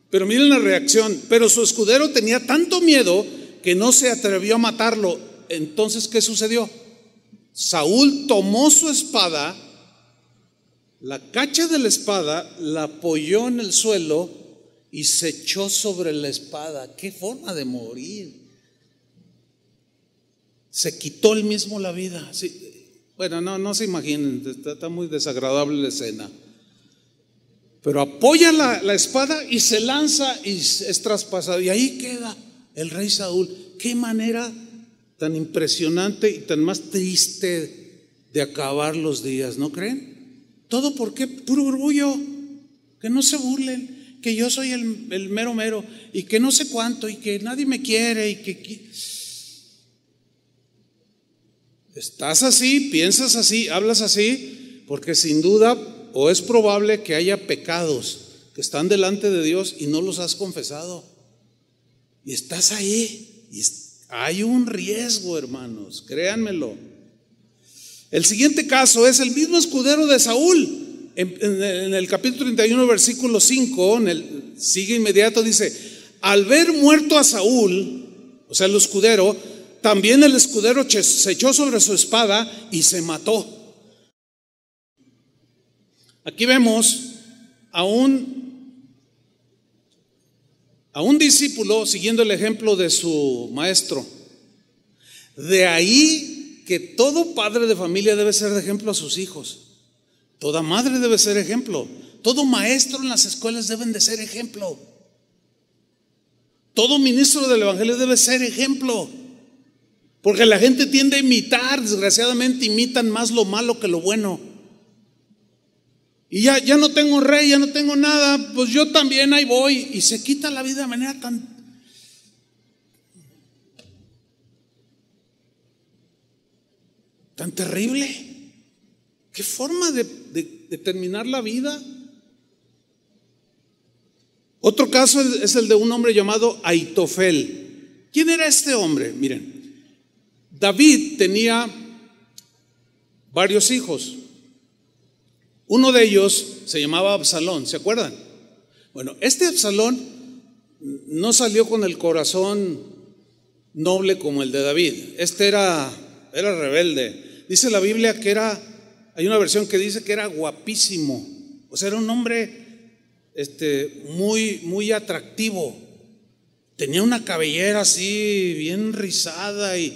Pero miren la reacción. Pero su escudero tenía tanto miedo que no se atrevió a matarlo. Entonces, ¿qué sucedió? Saúl tomó su espada, la cacha de la espada, la apoyó en el suelo y se echó sobre la espada. Qué forma de morir. Se quitó él mismo la vida. Bueno, no, no se imaginen, está, muy desagradable la escena. Pero apoya la, la espada y se lanza y es traspasado. Y ahí queda el rey Saúl. Qué manera tan impresionante y tan más triste de acabar los días, ¿no creen? Todo porque puro orgullo, que no se burlen, que yo soy el, el, mero mero y que no sé cuánto y que nadie me quiere y que... Estás así, piensas así, hablas así, porque sin duda o es probable que haya pecados que están delante de Dios y no los has confesado. Y estás ahí y hay un riesgo, hermanos, créanmelo. El siguiente caso es el mismo escudero de Saúl. En, el capítulo 31, versículo 5, en el, sigue inmediato, dice, al ver muerto a Saúl, o sea, el escudero, también el escudero se echó sobre su espada y se mató. Aquí vemos a un, a un discípulo siguiendo el ejemplo de su maestro. De ahí que todo padre de familia debe ser de ejemplo a sus hijos. Toda madre debe ser ejemplo. Todo maestro en las escuelas deben de ser ejemplo. Todo ministro del Evangelio debe ser ejemplo. Porque la gente tiende a imitar, desgraciadamente imitan más lo malo que lo bueno. Y ya, ya no tengo rey, ya no tengo nada, pues yo también ahí voy. Y se quita la vida de manera tan... tan terrible. ¿Qué forma de, de terminar la vida? Otro caso es el de un hombre llamado Aitofel. ¿Quién era este hombre? Miren, David tenía varios hijos. Uno de ellos se llamaba Absalón, ¿se acuerdan? Bueno, este Absalón no salió con el corazón noble como el de David. Este era, era rebelde. Dice la Biblia que era, hay una versión que dice que era guapísimo. O sea, era un hombre este, muy, muy atractivo. Tenía una cabellera así, bien rizada y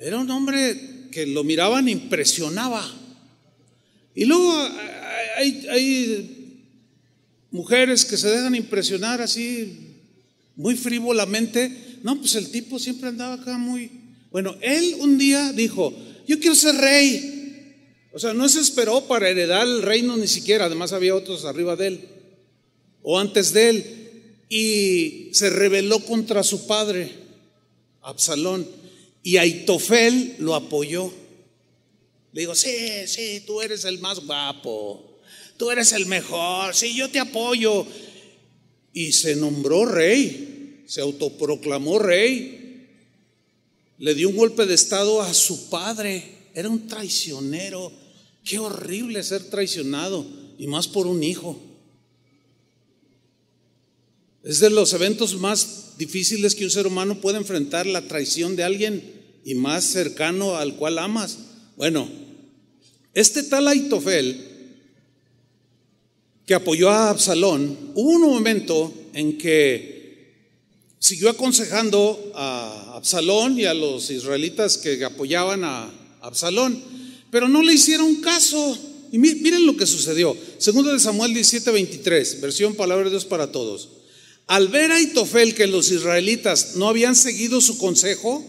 era un hombre que lo miraban impresionaba. Y luego hay, mujeres que se dejan impresionar así muy frívolamente. No, pues el tipo siempre andaba acá muy... Bueno, él un día dijo, yo quiero ser rey. O sea, no se esperó para heredar el reino ni siquiera, además había otros arriba de él o antes de él y se rebeló contra su padre, Absalón, y Aitofel lo apoyó. Le digo, sí, sí, tú eres el más guapo, tú eres el mejor, sí, yo te apoyo. Y se nombró rey, se autoproclamó rey, le dio un golpe de estado a su padre, era un traicionero. Qué horrible ser traicionado, y más por un hijo. Es de los eventos más difíciles que un ser humano puede enfrentar, la traición de alguien y más cercano al cual amas. Bueno, este tal Aitofel que apoyó a Absalón, hubo un momento en que siguió aconsejando a Absalón y a los israelitas que apoyaban a Absalón, pero no le hicieron caso. Y miren lo que sucedió. Segundo de Samuel 17:23, versión Palabra de Dios para todos. Al ver a Itofel que los israelitas no habían seguido su consejo,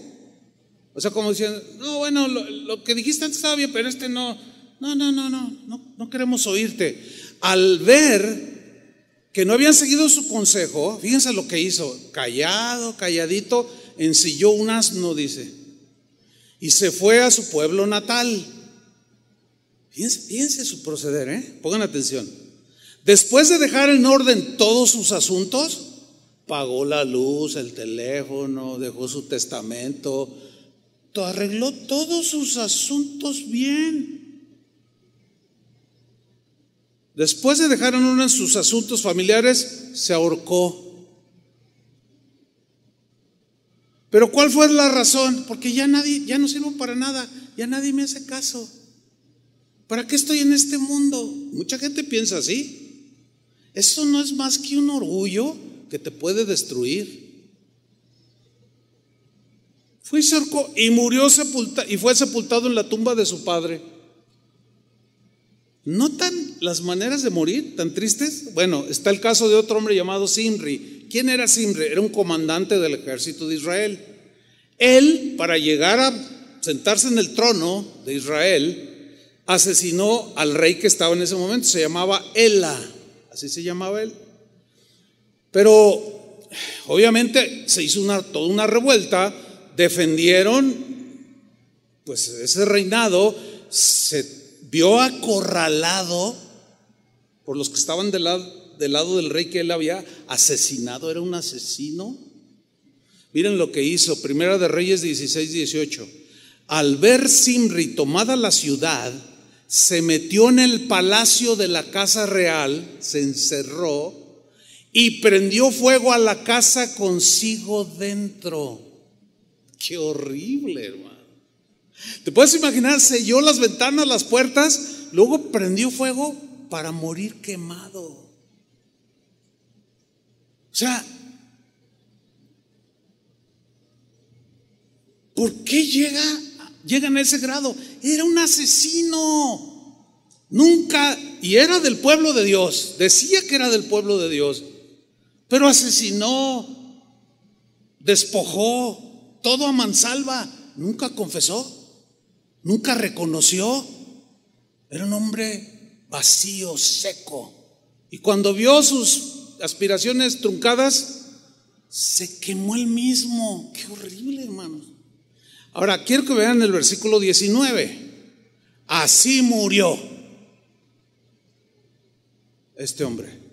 o sea, como diciendo, no, bueno, lo, que dijiste antes estaba bien, pero este no, no, no, no, no, no, no queremos oírte. Al ver que no habían seguido su consejo, fíjense lo que hizo, callado, calladito, ensilló un asno, dice, y se fue a su pueblo natal. Fíjense, fíjense su proceder, ¿eh? pongan atención. Después de dejar en orden todos sus asuntos, pagó la luz, el teléfono, dejó su testamento, arregló todos sus asuntos bien. Después de dejar en orden sus asuntos familiares, se ahorcó. Pero ¿cuál fue la razón? Porque ya nadie, ya no sirvo para nada, ya nadie me hace caso. ¿Para qué estoy en este mundo? Mucha gente piensa así. Eso no es más que un orgullo que te puede destruir. Fue y y murió sepulta y fue sepultado en la tumba de su padre. ¿Notan las maneras de morir tan tristes? Bueno, está el caso de otro hombre llamado Simri. ¿Quién era Simri? Era un comandante del ejército de Israel. Él, para llegar a sentarse en el trono de Israel, asesinó al rey que estaba en ese momento. Se llamaba Ela. Así se llamaba él. Pero obviamente se hizo una, toda una revuelta, defendieron pues ese reinado, se vio acorralado por los que estaban del lado, del rey que él había asesinado, era un asesino. Miren lo que hizo, Primera de Reyes 16, 18. Al ver Simri tomada la ciudad, se metió en el palacio de la casa real, se encerró y prendió fuego a la casa consigo dentro. Qué horrible, hermano. ¿Te puedes imaginar? Selló las ventanas, las puertas, luego prendió fuego para morir quemado. O sea, ¿por qué llega, llegan a ese grado? Era un asesino. Nunca, y era del pueblo de Dios, decía que era del pueblo de Dios. Pero asesinó, despojó, todo a mansalva. Nunca confesó, nunca reconoció. Era un hombre vacío, seco. Y cuando vio sus aspiraciones truncadas, se quemó el mismo. Qué horrible, hermanos. Ahora, quiero que vean el versículo 19. Así murió este hombre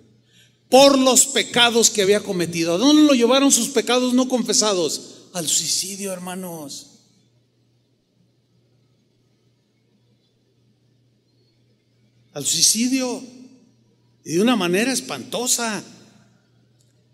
por los pecados que había cometido. ¿A dónde lo llevaron sus pecados no confesados? Al suicidio, hermanos. Al suicidio. Y de una manera espantosa.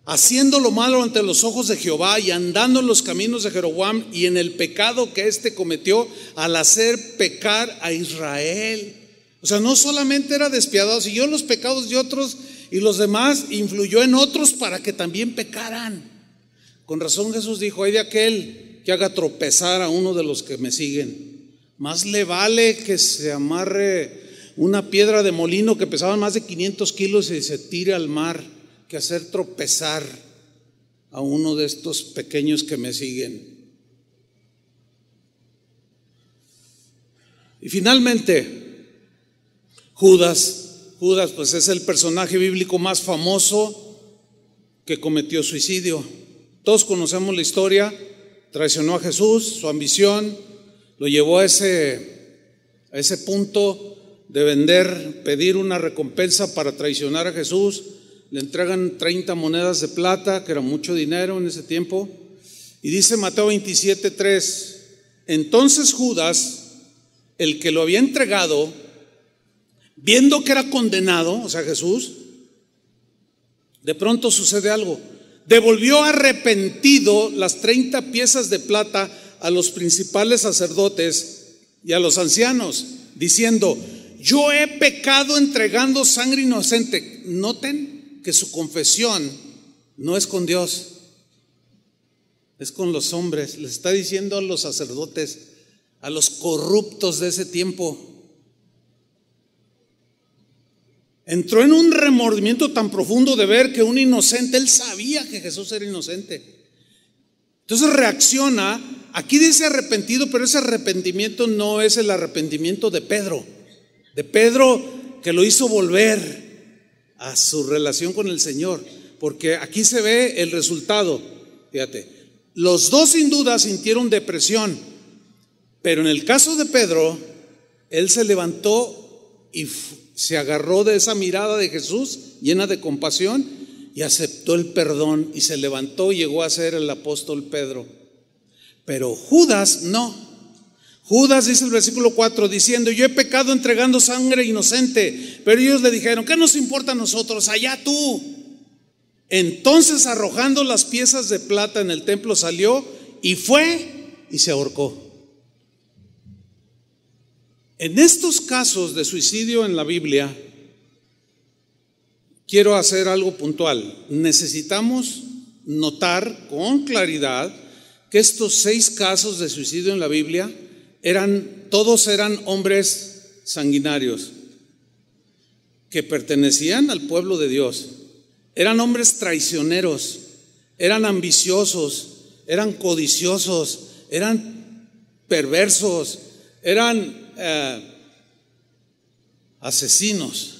Haciendo lo malo ante los ojos de Jehová y andando en los caminos de Jeroboam y en el pecado que éste cometió al hacer pecar a Israel. O sea, no solamente era despiadado, siguió los pecados de otros y los demás influyó en otros para que también pecaran. Con razón Jesús dijo, hay de aquel que haga tropezar a uno de los que me siguen. Más le vale que se amarre una piedra de molino que pesaba más de 500 kilos y se tire al mar que hacer tropezar a uno de estos pequeños que me siguen. Y finalmente, Judas, Judas pues es el personaje bíblico más famoso que cometió suicidio. Todos conocemos la historia, traicionó a Jesús, su ambición lo llevó a ese, a ese punto de vender, pedir una recompensa para traicionar a Jesús. Le entregan 30 monedas de plata, que era mucho dinero en ese tiempo. Y dice Mateo 27, 3, entonces Judas, el que lo había entregado, viendo que era condenado, o sea Jesús, de pronto sucede algo. Devolvió arrepentido las 30 piezas de plata a los principales sacerdotes y a los ancianos, diciendo, yo he pecado entregando sangre inocente. Noten que su confesión no es con Dios, es con los hombres. Les está diciendo a los sacerdotes, a los corruptos de ese tiempo, Entró en un remordimiento tan profundo de ver que un inocente, él sabía que Jesús era inocente. Entonces reacciona, aquí dice arrepentido, pero ese arrepentimiento no es el arrepentimiento de Pedro, de Pedro que lo hizo volver a su relación con el Señor, porque aquí se ve el resultado, fíjate, los dos sin duda sintieron depresión, pero en el caso de Pedro, él se levantó y se agarró de esa mirada de Jesús llena de compasión y aceptó el perdón y se levantó y llegó a ser el apóstol Pedro. Pero Judas no. Judas dice el versículo 4 diciendo, yo he pecado entregando sangre inocente, pero ellos le dijeron, ¿qué nos importa a nosotros? Allá tú. Entonces arrojando las piezas de plata en el templo salió y fue y se ahorcó. En estos casos de suicidio en la Biblia, quiero hacer algo puntual. Necesitamos notar con claridad que estos seis casos de suicidio en la Biblia eran, todos eran hombres sanguinarios que pertenecían al pueblo de Dios. Eran hombres traicioneros, eran ambiciosos, eran codiciosos, eran perversos, eran eh, asesinos,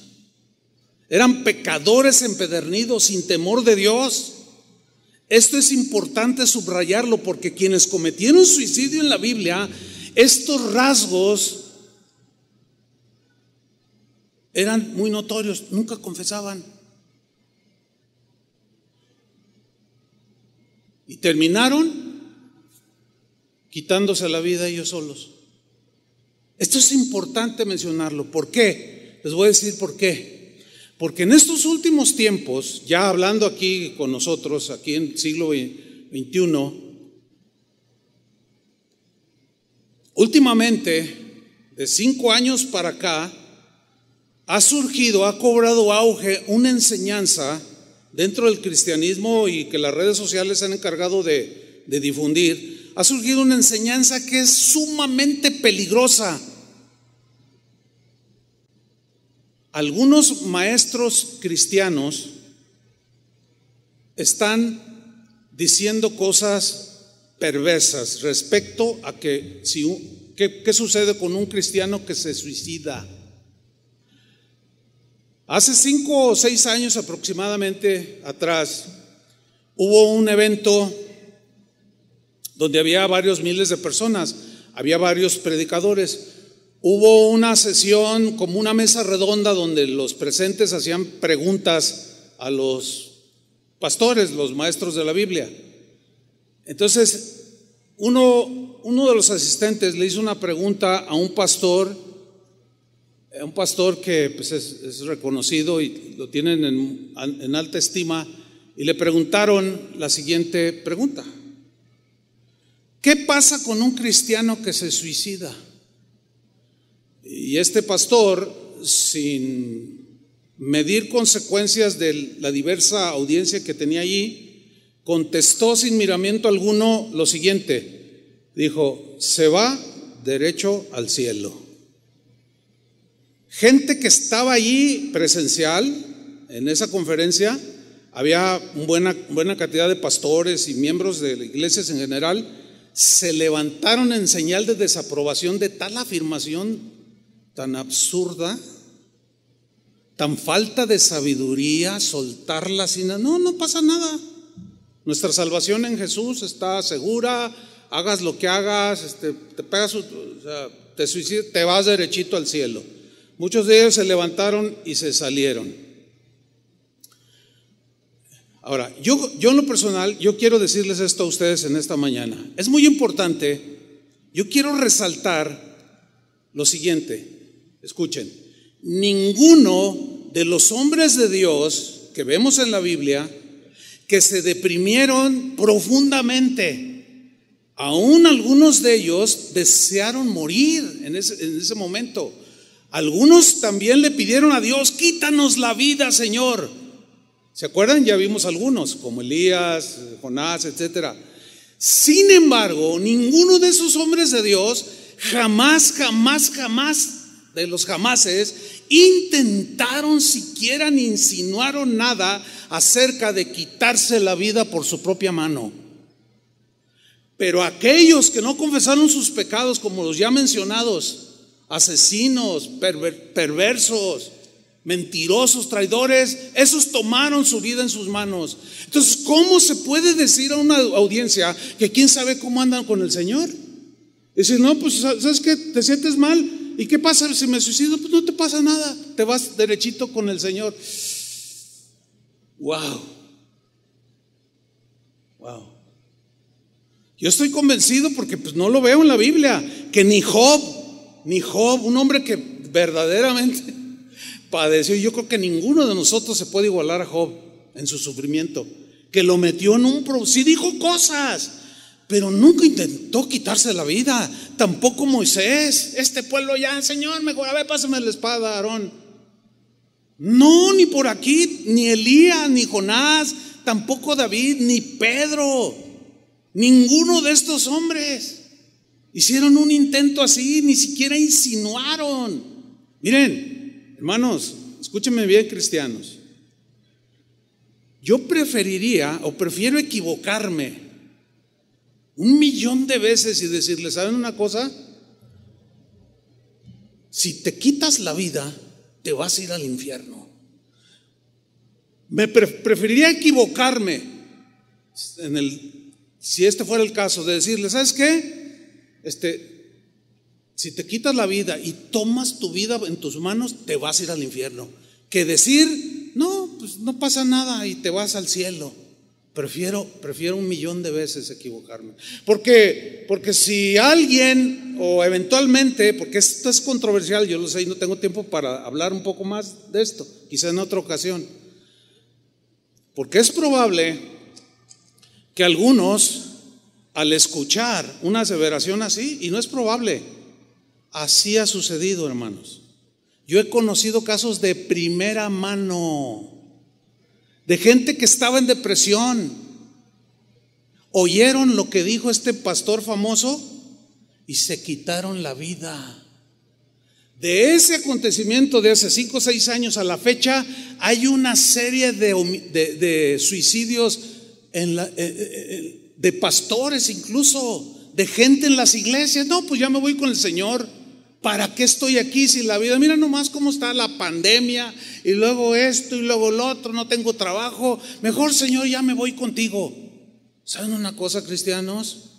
eran pecadores empedernidos sin temor de Dios. Esto es importante subrayarlo porque quienes cometieron suicidio en la Biblia, estos rasgos eran muy notorios, nunca confesaban. Y terminaron quitándose la vida ellos solos. Esto es importante mencionarlo. ¿Por qué? Les voy a decir por qué. Porque en estos últimos tiempos, ya hablando aquí con nosotros, aquí en siglo XXI, últimamente, de cinco años para acá, ha surgido, ha cobrado auge una enseñanza dentro del cristianismo y que las redes sociales se han encargado de, de difundir. Ha surgido una enseñanza que es sumamente peligrosa Algunos maestros cristianos están diciendo cosas perversas respecto a que si qué, sucede con un cristiano que se suicida. Hace cinco o seis años aproximadamente atrás hubo un evento donde había varios miles de personas, había varios predicadores. Hubo una sesión como una mesa redonda donde los presentes hacían preguntas a los pastores, los maestros de la Biblia. Entonces, uno, uno de los asistentes le hizo una pregunta a un pastor, a un pastor que pues, es, reconocido y lo tienen en, en alta estima, y le preguntaron la siguiente pregunta. ¿Qué pasa con un cristiano que se suicida? Y este pastor, sin medir consecuencias de la diversa audiencia que tenía allí, contestó sin miramiento alguno lo siguiente. Dijo, se va derecho al cielo. gente que estaba allí presencial en esa conferencia, había buena, buena cantidad de pastores y miembros de iglesias en general, se levantaron en señal de desaprobación de tal afirmación tan absurda, tan falta de sabiduría, soltarla sin... No, no pasa nada. Nuestra salvación en Jesús está segura, hagas lo que hagas, este, te pegas, te te vas derechito al cielo. Muchos de ellos se levantaron y se salieron. Ahora, yo, yo en lo personal, yo quiero decirles esto a ustedes en esta mañana. Es muy importante, yo quiero resaltar lo siguiente, escuchen, ninguno de los hombres de Dios que vemos en la Biblia, que se deprimieron profundamente, Aún algunos de ellos desearon morir en ese, en ese, momento. Algunos también le pidieron a Dios, quítanos la vida, Señor. ¿Se acuerdan? Ya vimos algunos, como Elías, Jonás, etc. Sin embargo, ninguno de esos hombres de Dios jamás, jamás, jamás de los jamases intentaron siquiera ni insinuaron nada acerca de quitarse la vida por su propia mano. Pero aquellos que no confesaron sus pecados, como los ya mencionados, asesinos, perversos, mentirosos, traidores, esos tomaron su vida en sus manos. Entonces, ¿cómo se puede decir a una audiencia que quién sabe cómo andan con el Señor? Decir, no, pues, ¿sabes qué? ¿Te sientes mal? ¿Y qué pasa si me suicido? Pues no te pasa nada, te vas derechito con el Señor. Wow. Wow. Yo estoy convencido porque pues no lo veo en la Biblia, que ni Job, ni Job, un hombre que verdaderamente [LAUGHS] padeció, yo creo que ninguno de nosotros se puede igualar a Job en su sufrimiento, que lo metió en un... Sí dijo cosas, pero nunca intentó quitarse la vida, tampoco Moisés, este pueblo ya, Señor, mejor, a ver, pásame la espada, Aarón. No, ni por aquí, ni Elías, ni Jonás, tampoco David, ni Pedro. Ninguno de estos hombres hicieron un intento así, ni siquiera insinuaron. Miren, hermanos, escúchenme bien, cristianos. Yo preferiría o prefiero equivocarme un millón de veces y decirle, ¿saben una cosa? Si te quitas la vida, te vas a ir al infierno. Me preferiría equivocarme en el si este fuera el caso, de decirle, ¿sabes qué? Este, si te quitas la vida y tomas tu vida en tus manos, te vas a ir al infierno. Que decir, no, pues no pasa nada y te vas al cielo. Prefiero, prefiero un millón de veces equivocarme. Porque, porque si alguien o eventualmente, porque esto es controversial, yo lo sé y no tengo tiempo para hablar un poco más de esto, quizá en otra ocasión. Porque es probable que algunos, al escuchar una aseveración así, y no es probable, así ha sucedido, hermanos. Yo he conocido casos de primera mano, de gente que estaba en depresión. Oyeron lo que dijo este pastor famoso y se quitaron la vida. De ese acontecimiento de hace cinco o seis años a la fecha, hay una serie de, de, de suicidios en la, eh, eh, eh, de pastores incluso, de gente en las iglesias. No, pues ya me voy con el Señor. ¿Para qué estoy aquí si la vida? Mira nomás cómo está la pandemia y luego esto y luego lo otro, no tengo trabajo. Mejor Señor, ya me voy contigo. ¿Saben una cosa, cristianos?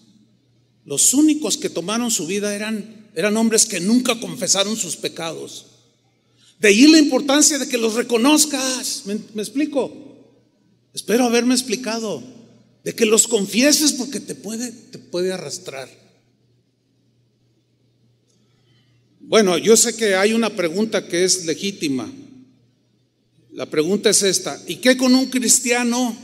Los únicos que tomaron su vida eran, eran hombres que nunca confesaron sus pecados. De ahí la importancia de que los reconozcas. me explico? Espero haberme explicado. De que los confieses porque te puede, te puede arrastrar. Bueno, yo sé que hay una pregunta que es legítima. La pregunta es esta. ¿Y qué con un cristiano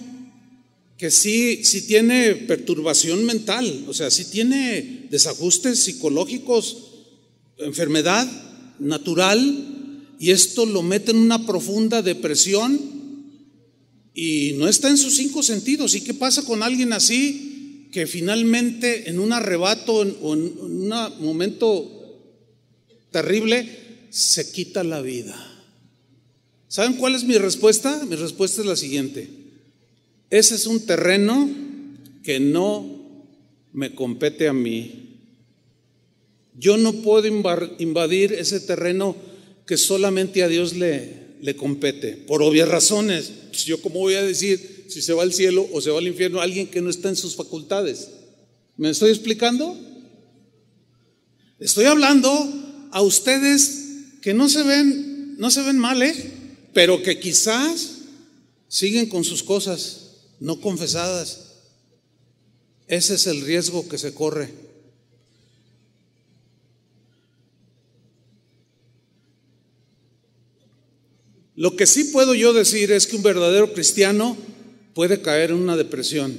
que sí, sí tiene perturbación mental? O sea, sí tiene desajustes psicológicos, enfermedad natural, y esto lo mete en una profunda depresión y no está en sus cinco sentidos. ¿Y qué pasa con alguien así que finalmente en un arrebato o en un momento terrible se quita la vida. ¿Saben cuál es mi respuesta? Mi respuesta es la siguiente. Ese es un terreno que no me compete a mí. Yo no puedo invadir ese terreno que solamente a Dios le, le compete, por obvias razones. Pues, yo cómo voy a decir si se va al cielo o se va al infierno alguien que no está en sus facultades. ¿Me estoy explicando? Estoy hablando a ustedes que no se ven, no se ven mal, ¿eh? pero que quizás siguen con sus cosas no confesadas. Ese es el riesgo que se corre. Lo que sí puedo yo decir es que un verdadero cristiano puede caer en una depresión.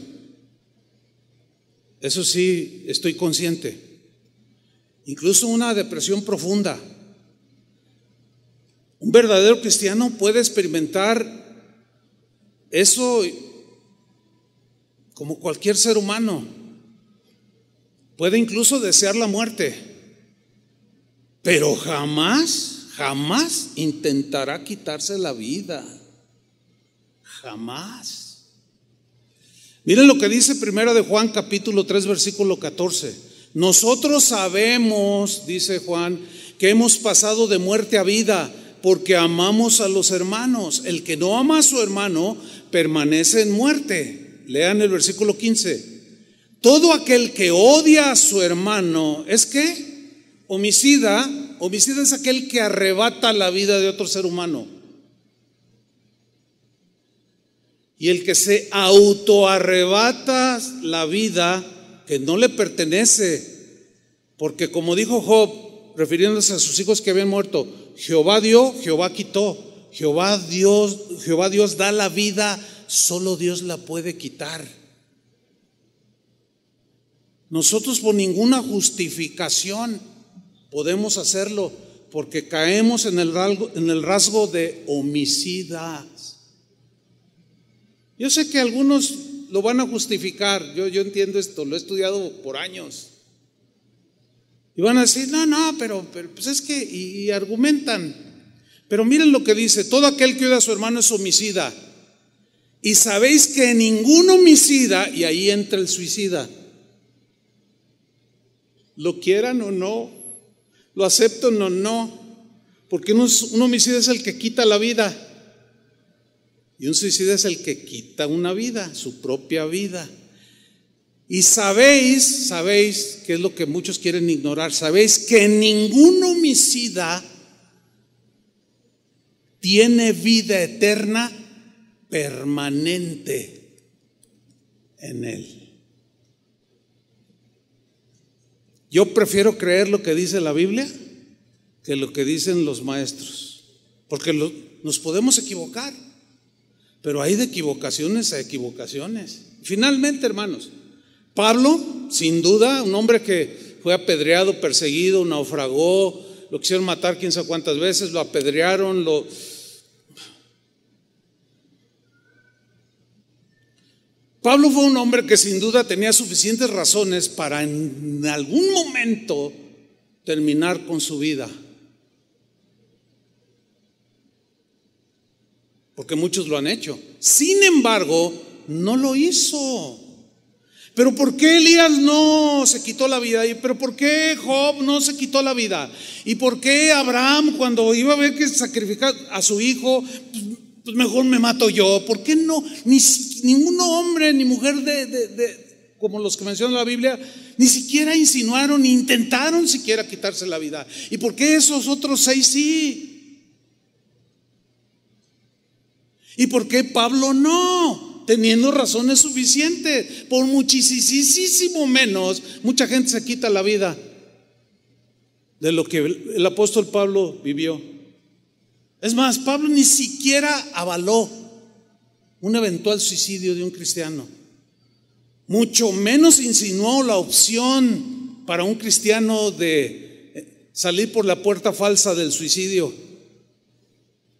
Eso sí, estoy consciente. Incluso una depresión profunda. Un verdadero cristiano puede experimentar eso como cualquier ser humano. Puede incluso desear la muerte, pero jamás, jamás intentará quitarse la vida. Jamás. Miren lo que dice primero de Juan capítulo 3 versículo 14. Nosotros sabemos, dice Juan, que hemos pasado de muerte a vida porque amamos a los hermanos. El que no ama a su hermano permanece en muerte. Lean el versículo 15. Todo aquel que odia a su hermano es que homicida, homicida es aquel que arrebata la vida de otro ser humano. Y el que se autoarrebata la vida que no le pertenece, porque como dijo Job, refiriéndose a sus hijos que habían muerto, Jehová dio, Jehová quitó. Jehová Dios, Jehová Dios da la vida, solo Dios la puede quitar. Nosotros por ninguna justificación podemos hacerlo porque caemos en el rasgo, en el rasgo de homicidas. Yo sé que algunos lo van a justificar, yo, yo entiendo esto, lo he estudiado por años. Y van a decir, no, no, pero, pues es que, y, argumentan. Pero miren lo que dice, todo aquel que odia a su hermano es homicida. Y sabéis que ningún homicida, y ahí entra el suicida, lo quieran o no, lo aceptan o no, porque un homicida es el que quita la vida. Y un suicida es el que quita una vida, su propia vida. Y sabéis, sabéis, que es lo que muchos quieren ignorar, sabéis que ningún homicida tiene vida eterna permanente en él. Yo prefiero creer lo que dice la Biblia que lo que dicen los maestros, porque nos podemos equivocar, pero hay de equivocaciones a equivocaciones. Finalmente, hermanos, Pablo, sin duda, un hombre que fue apedreado, perseguido, naufragó, lo quisieron matar quién sabe cuántas veces, lo apedrearon, lo... Pablo fue un hombre que sin duda tenía suficientes razones para en algún momento terminar con su vida. Porque muchos lo han hecho. Sin embargo, no lo hizo. Pero ¿por qué Elías no se quitó la vida? ¿Pero por qué Job no se quitó la vida? ¿Y por qué Abraham cuando iba a ver que sacrificar a su hijo, pues, pues mejor me mato yo? ¿Por qué no? Ni, ningún hombre ni mujer de, como los que menciona la Biblia, ni siquiera insinuaron, ni intentaron siquiera quitarse la vida. ¿Y por qué esos otros seis sí? ¿Y por qué Pablo no? teniendo razones suficientes. Por muchísimo menos, mucha gente se quita la vida de lo que el apóstol Pablo vivió. Es más, Pablo ni siquiera avaló un eventual suicidio de un cristiano. Mucho menos insinuó la opción para un cristiano de salir por la puerta falsa del suicidio.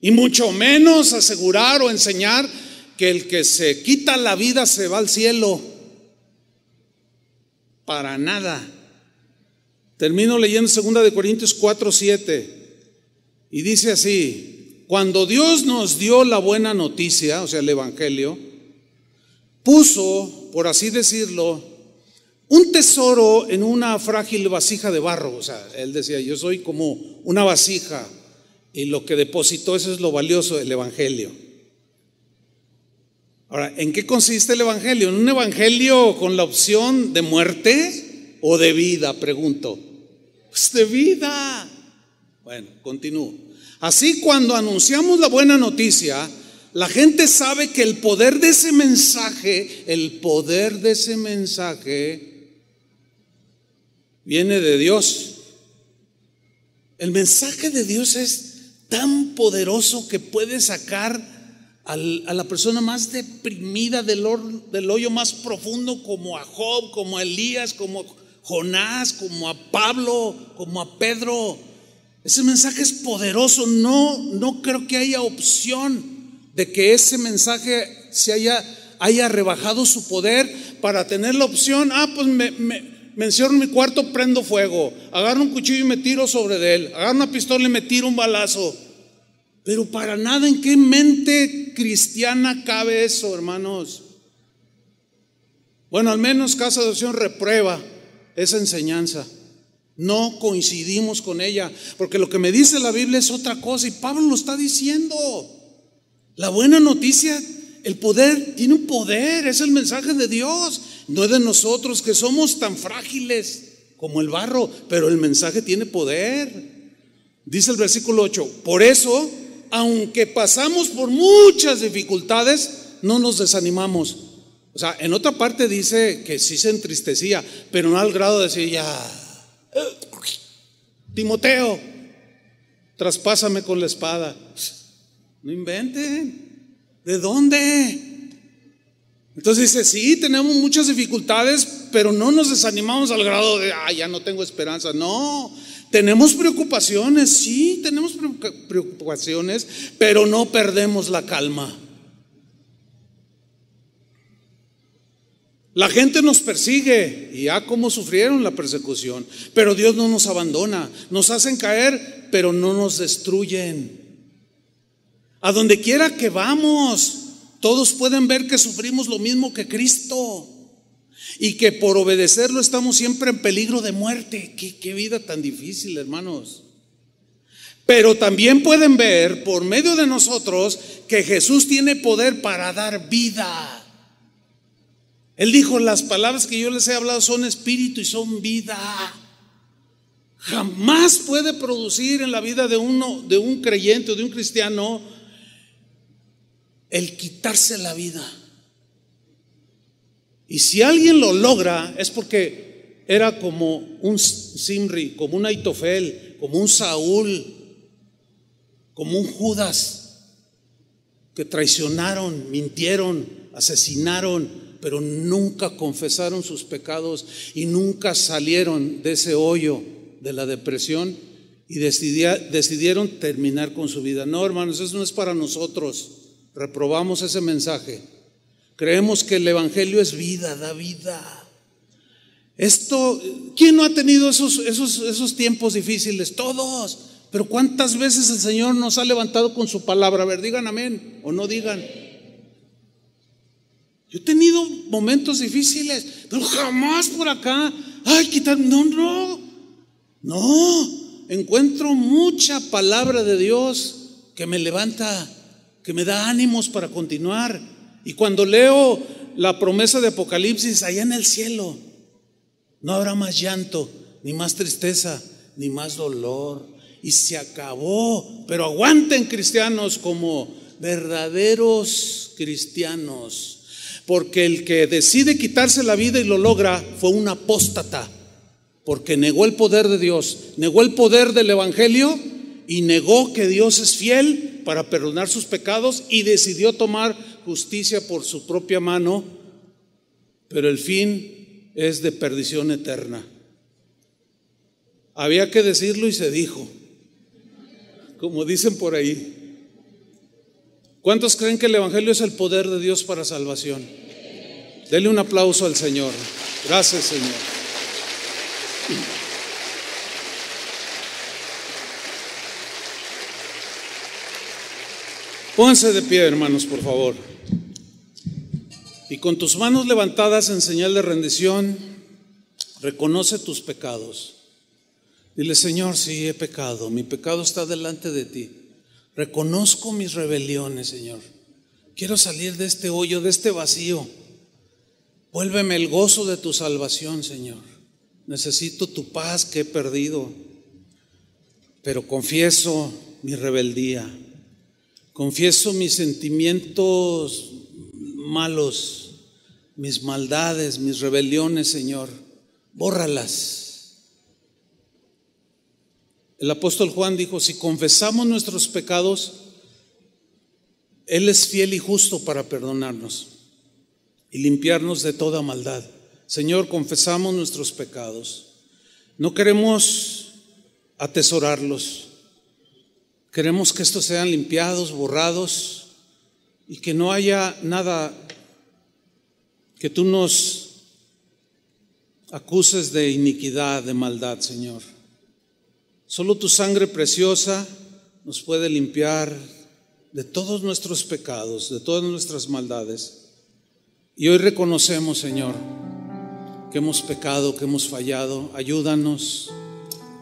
Y mucho menos asegurar o enseñar que el que se quita la vida se va al cielo. Para nada. Termino leyendo 2 de Corintios 4, 7. Y dice así, cuando Dios nos dio la buena noticia, o sea, el Evangelio, puso, por así decirlo, un tesoro en una frágil vasija de barro. O sea, él decía, yo soy como una vasija y lo que depositó eso es lo valioso del Evangelio. Ahora, ¿en qué consiste el Evangelio? ¿En un Evangelio con la opción de muerte o de vida? Pregunto. Pues de vida. Bueno, continúo. Así cuando anunciamos la buena noticia, la gente sabe que el poder de ese mensaje, el poder de ese mensaje viene de Dios. El mensaje de Dios es tan poderoso que puede sacar a la persona más deprimida del, del hoyo más profundo, como a Job, como a Elías, como a Jonás, como a Pablo, como a Pedro. Ese mensaje es poderoso. No, no creo que haya opción de que ese mensaje se haya, haya rebajado su poder para tener la opción. Ah, pues me, me, encierro en mi cuarto, prendo fuego. Agarro un cuchillo y me tiro sobre él. Agarro una pistola y me tiro un balazo. Pero para nada en qué mente cristiana cabe eso, hermanos. Bueno, al menos Casa de Opción reprueba esa enseñanza. No coincidimos con ella, porque lo que me dice la Biblia es otra cosa y Pablo lo está diciendo. La buena noticia, el poder, tiene un poder, es el mensaje de Dios, no es de nosotros que somos tan frágiles como el barro, pero el mensaje tiene poder. Dice el versículo 8, por eso aunque pasamos por muchas dificultades, no nos desanimamos. O sea, en otra parte dice que sí se entristecía, pero no al grado de decir ya, Timoteo, traspásame con la espada. No inventen. ¿De dónde? Entonces dice, sí, tenemos muchas dificultades, pero no nos desanimamos al grado de, ah, ya no tengo esperanza. No, tenemos preocupaciones, sí, tenemos preocupaciones, pero no perdemos la calma. La gente nos persigue y ya como sufrieron la persecución, pero Dios no nos abandona, nos hacen caer, pero no nos destruyen. A donde quiera que vamos, todos pueden ver que sufrimos lo mismo que Cristo y que por obedecerlo estamos siempre en peligro de muerte. Qué, vida tan difícil, hermanos. Pero también pueden ver por medio de nosotros que Jesús tiene poder para dar vida. Él dijo, las palabras que yo les he hablado son espíritu y son vida. Jamás puede producir en la vida de uno, de un creyente o de un cristiano, el quitarse la vida. Y si alguien lo logra es porque era como un Simri, como un Aitofel, como un Saúl, como un Judas, que traicionaron, mintieron, asesinaron, pero nunca confesaron sus pecados y nunca salieron de ese hoyo de la depresión y decidieron terminar con su vida. No, hermanos, eso no es para nosotros. Reprobamos ese mensaje. Creemos que el Evangelio es vida, da vida. Esto, ¿quién no ha tenido esos, esos, esos tiempos difíciles? Todos. Pero ¿cuántas veces el Señor nos ha levantado con su palabra? A ver, digan amén o no digan. Yo he tenido momentos difíciles, pero jamás por acá, ay, quitar, no, no, no. Encuentro mucha palabra de Dios que me levanta, que me da ánimos para continuar. Y cuando leo la promesa de Apocalipsis, allá en el cielo, no habrá más llanto, ni más tristeza, ni más dolor. Y se acabó. Pero aguanten cristianos como verdaderos cristianos. Porque el que decide quitarse la vida y lo logra fue un apóstata. Porque negó el poder de Dios, negó el poder del Evangelio y negó que Dios es fiel para perdonar sus pecados y decidió tomar justicia por su propia mano, pero el fin es de perdición eterna. Había que decirlo y se dijo, como dicen por ahí. ¿Cuántos creen que el Evangelio es el poder de Dios para salvación? Dele un aplauso al Señor. Gracias, Señor. Pónganse de pie, hermanos, por favor. Y con tus manos levantadas en señal de rendición, reconoce tus pecados. Dile, Señor, sí he pecado, mi pecado está delante de ti. Reconozco mis rebeliones, Señor. Quiero salir de este hoyo, de este vacío. Vuélveme el gozo de tu salvación, Señor. Necesito tu paz que he perdido. Pero confieso mi rebeldía. Confieso mis sentimientos malos, mis maldades, mis rebeliones, Señor. Bórralas. El apóstol Juan dijo, si confesamos nuestros pecados, Él es fiel y justo para perdonarnos y limpiarnos de toda maldad. Señor, confesamos nuestros pecados. No queremos atesorarlos. Queremos que estos sean limpiados, borrados y que no haya nada que tú nos acuses de iniquidad, de maldad, Señor. Solo tu sangre preciosa nos puede limpiar de todos nuestros pecados, de todas nuestras maldades. Y hoy reconocemos, Señor, que hemos pecado, que hemos fallado. Ayúdanos,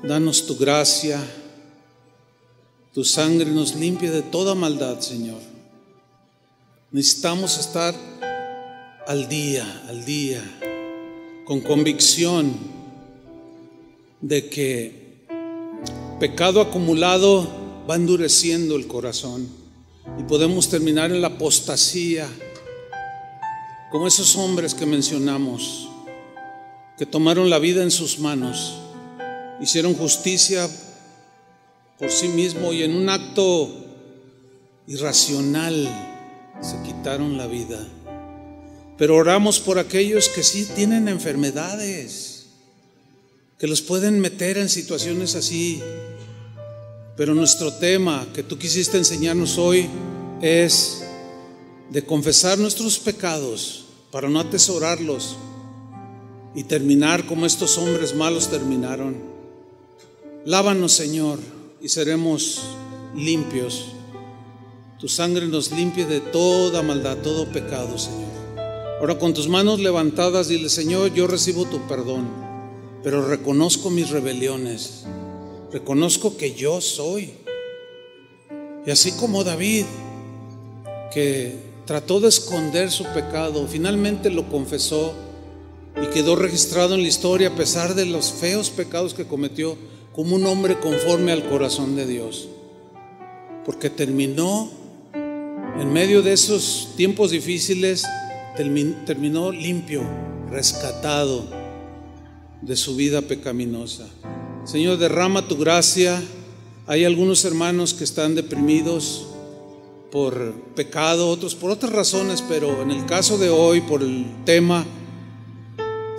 danos tu gracia. Tu sangre nos limpie de toda maldad, Señor. Necesitamos estar al día, al día, con convicción de que pecado acumulado va endureciendo el corazón y podemos terminar en la apostasía, como esos hombres que mencionamos, que tomaron la vida en sus manos, hicieron justicia por sí mismo y en un acto irracional se quitaron la vida. Pero oramos por aquellos que sí tienen enfermedades que los pueden meter en situaciones así. Pero nuestro tema que tú quisiste enseñarnos hoy es de confesar nuestros pecados para no atesorarlos y terminar como estos hombres malos terminaron. Lávanos, Señor, y seremos limpios. Tu sangre nos limpie de toda maldad, todo pecado, Señor. Ahora con tus manos levantadas, dile, Señor, yo recibo tu perdón pero reconozco mis rebeliones, reconozco que yo soy. Y así como David, que trató de esconder su pecado, finalmente lo confesó y quedó registrado en la historia a pesar de los feos pecados que cometió como un hombre conforme al corazón de Dios. Porque terminó, en medio de esos tiempos difíciles, terminó limpio, rescatado de su vida pecaminosa. Señor, derrama tu gracia. Hay algunos hermanos que están deprimidos por pecado, otros por otras razones, pero en el caso de hoy, por el tema,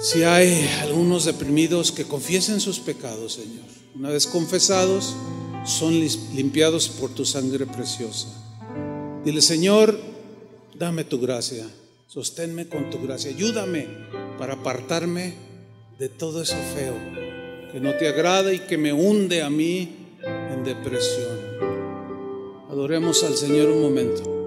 si hay algunos deprimidos que confiesen sus pecados, Señor. Una vez confesados, son limpiados por tu sangre preciosa. Dile, Señor, dame tu gracia, sosténme con tu gracia, ayúdame para apartarme de todo eso feo que no te agrada y que me hunde a mí en depresión. Adoremos al Señor un momento.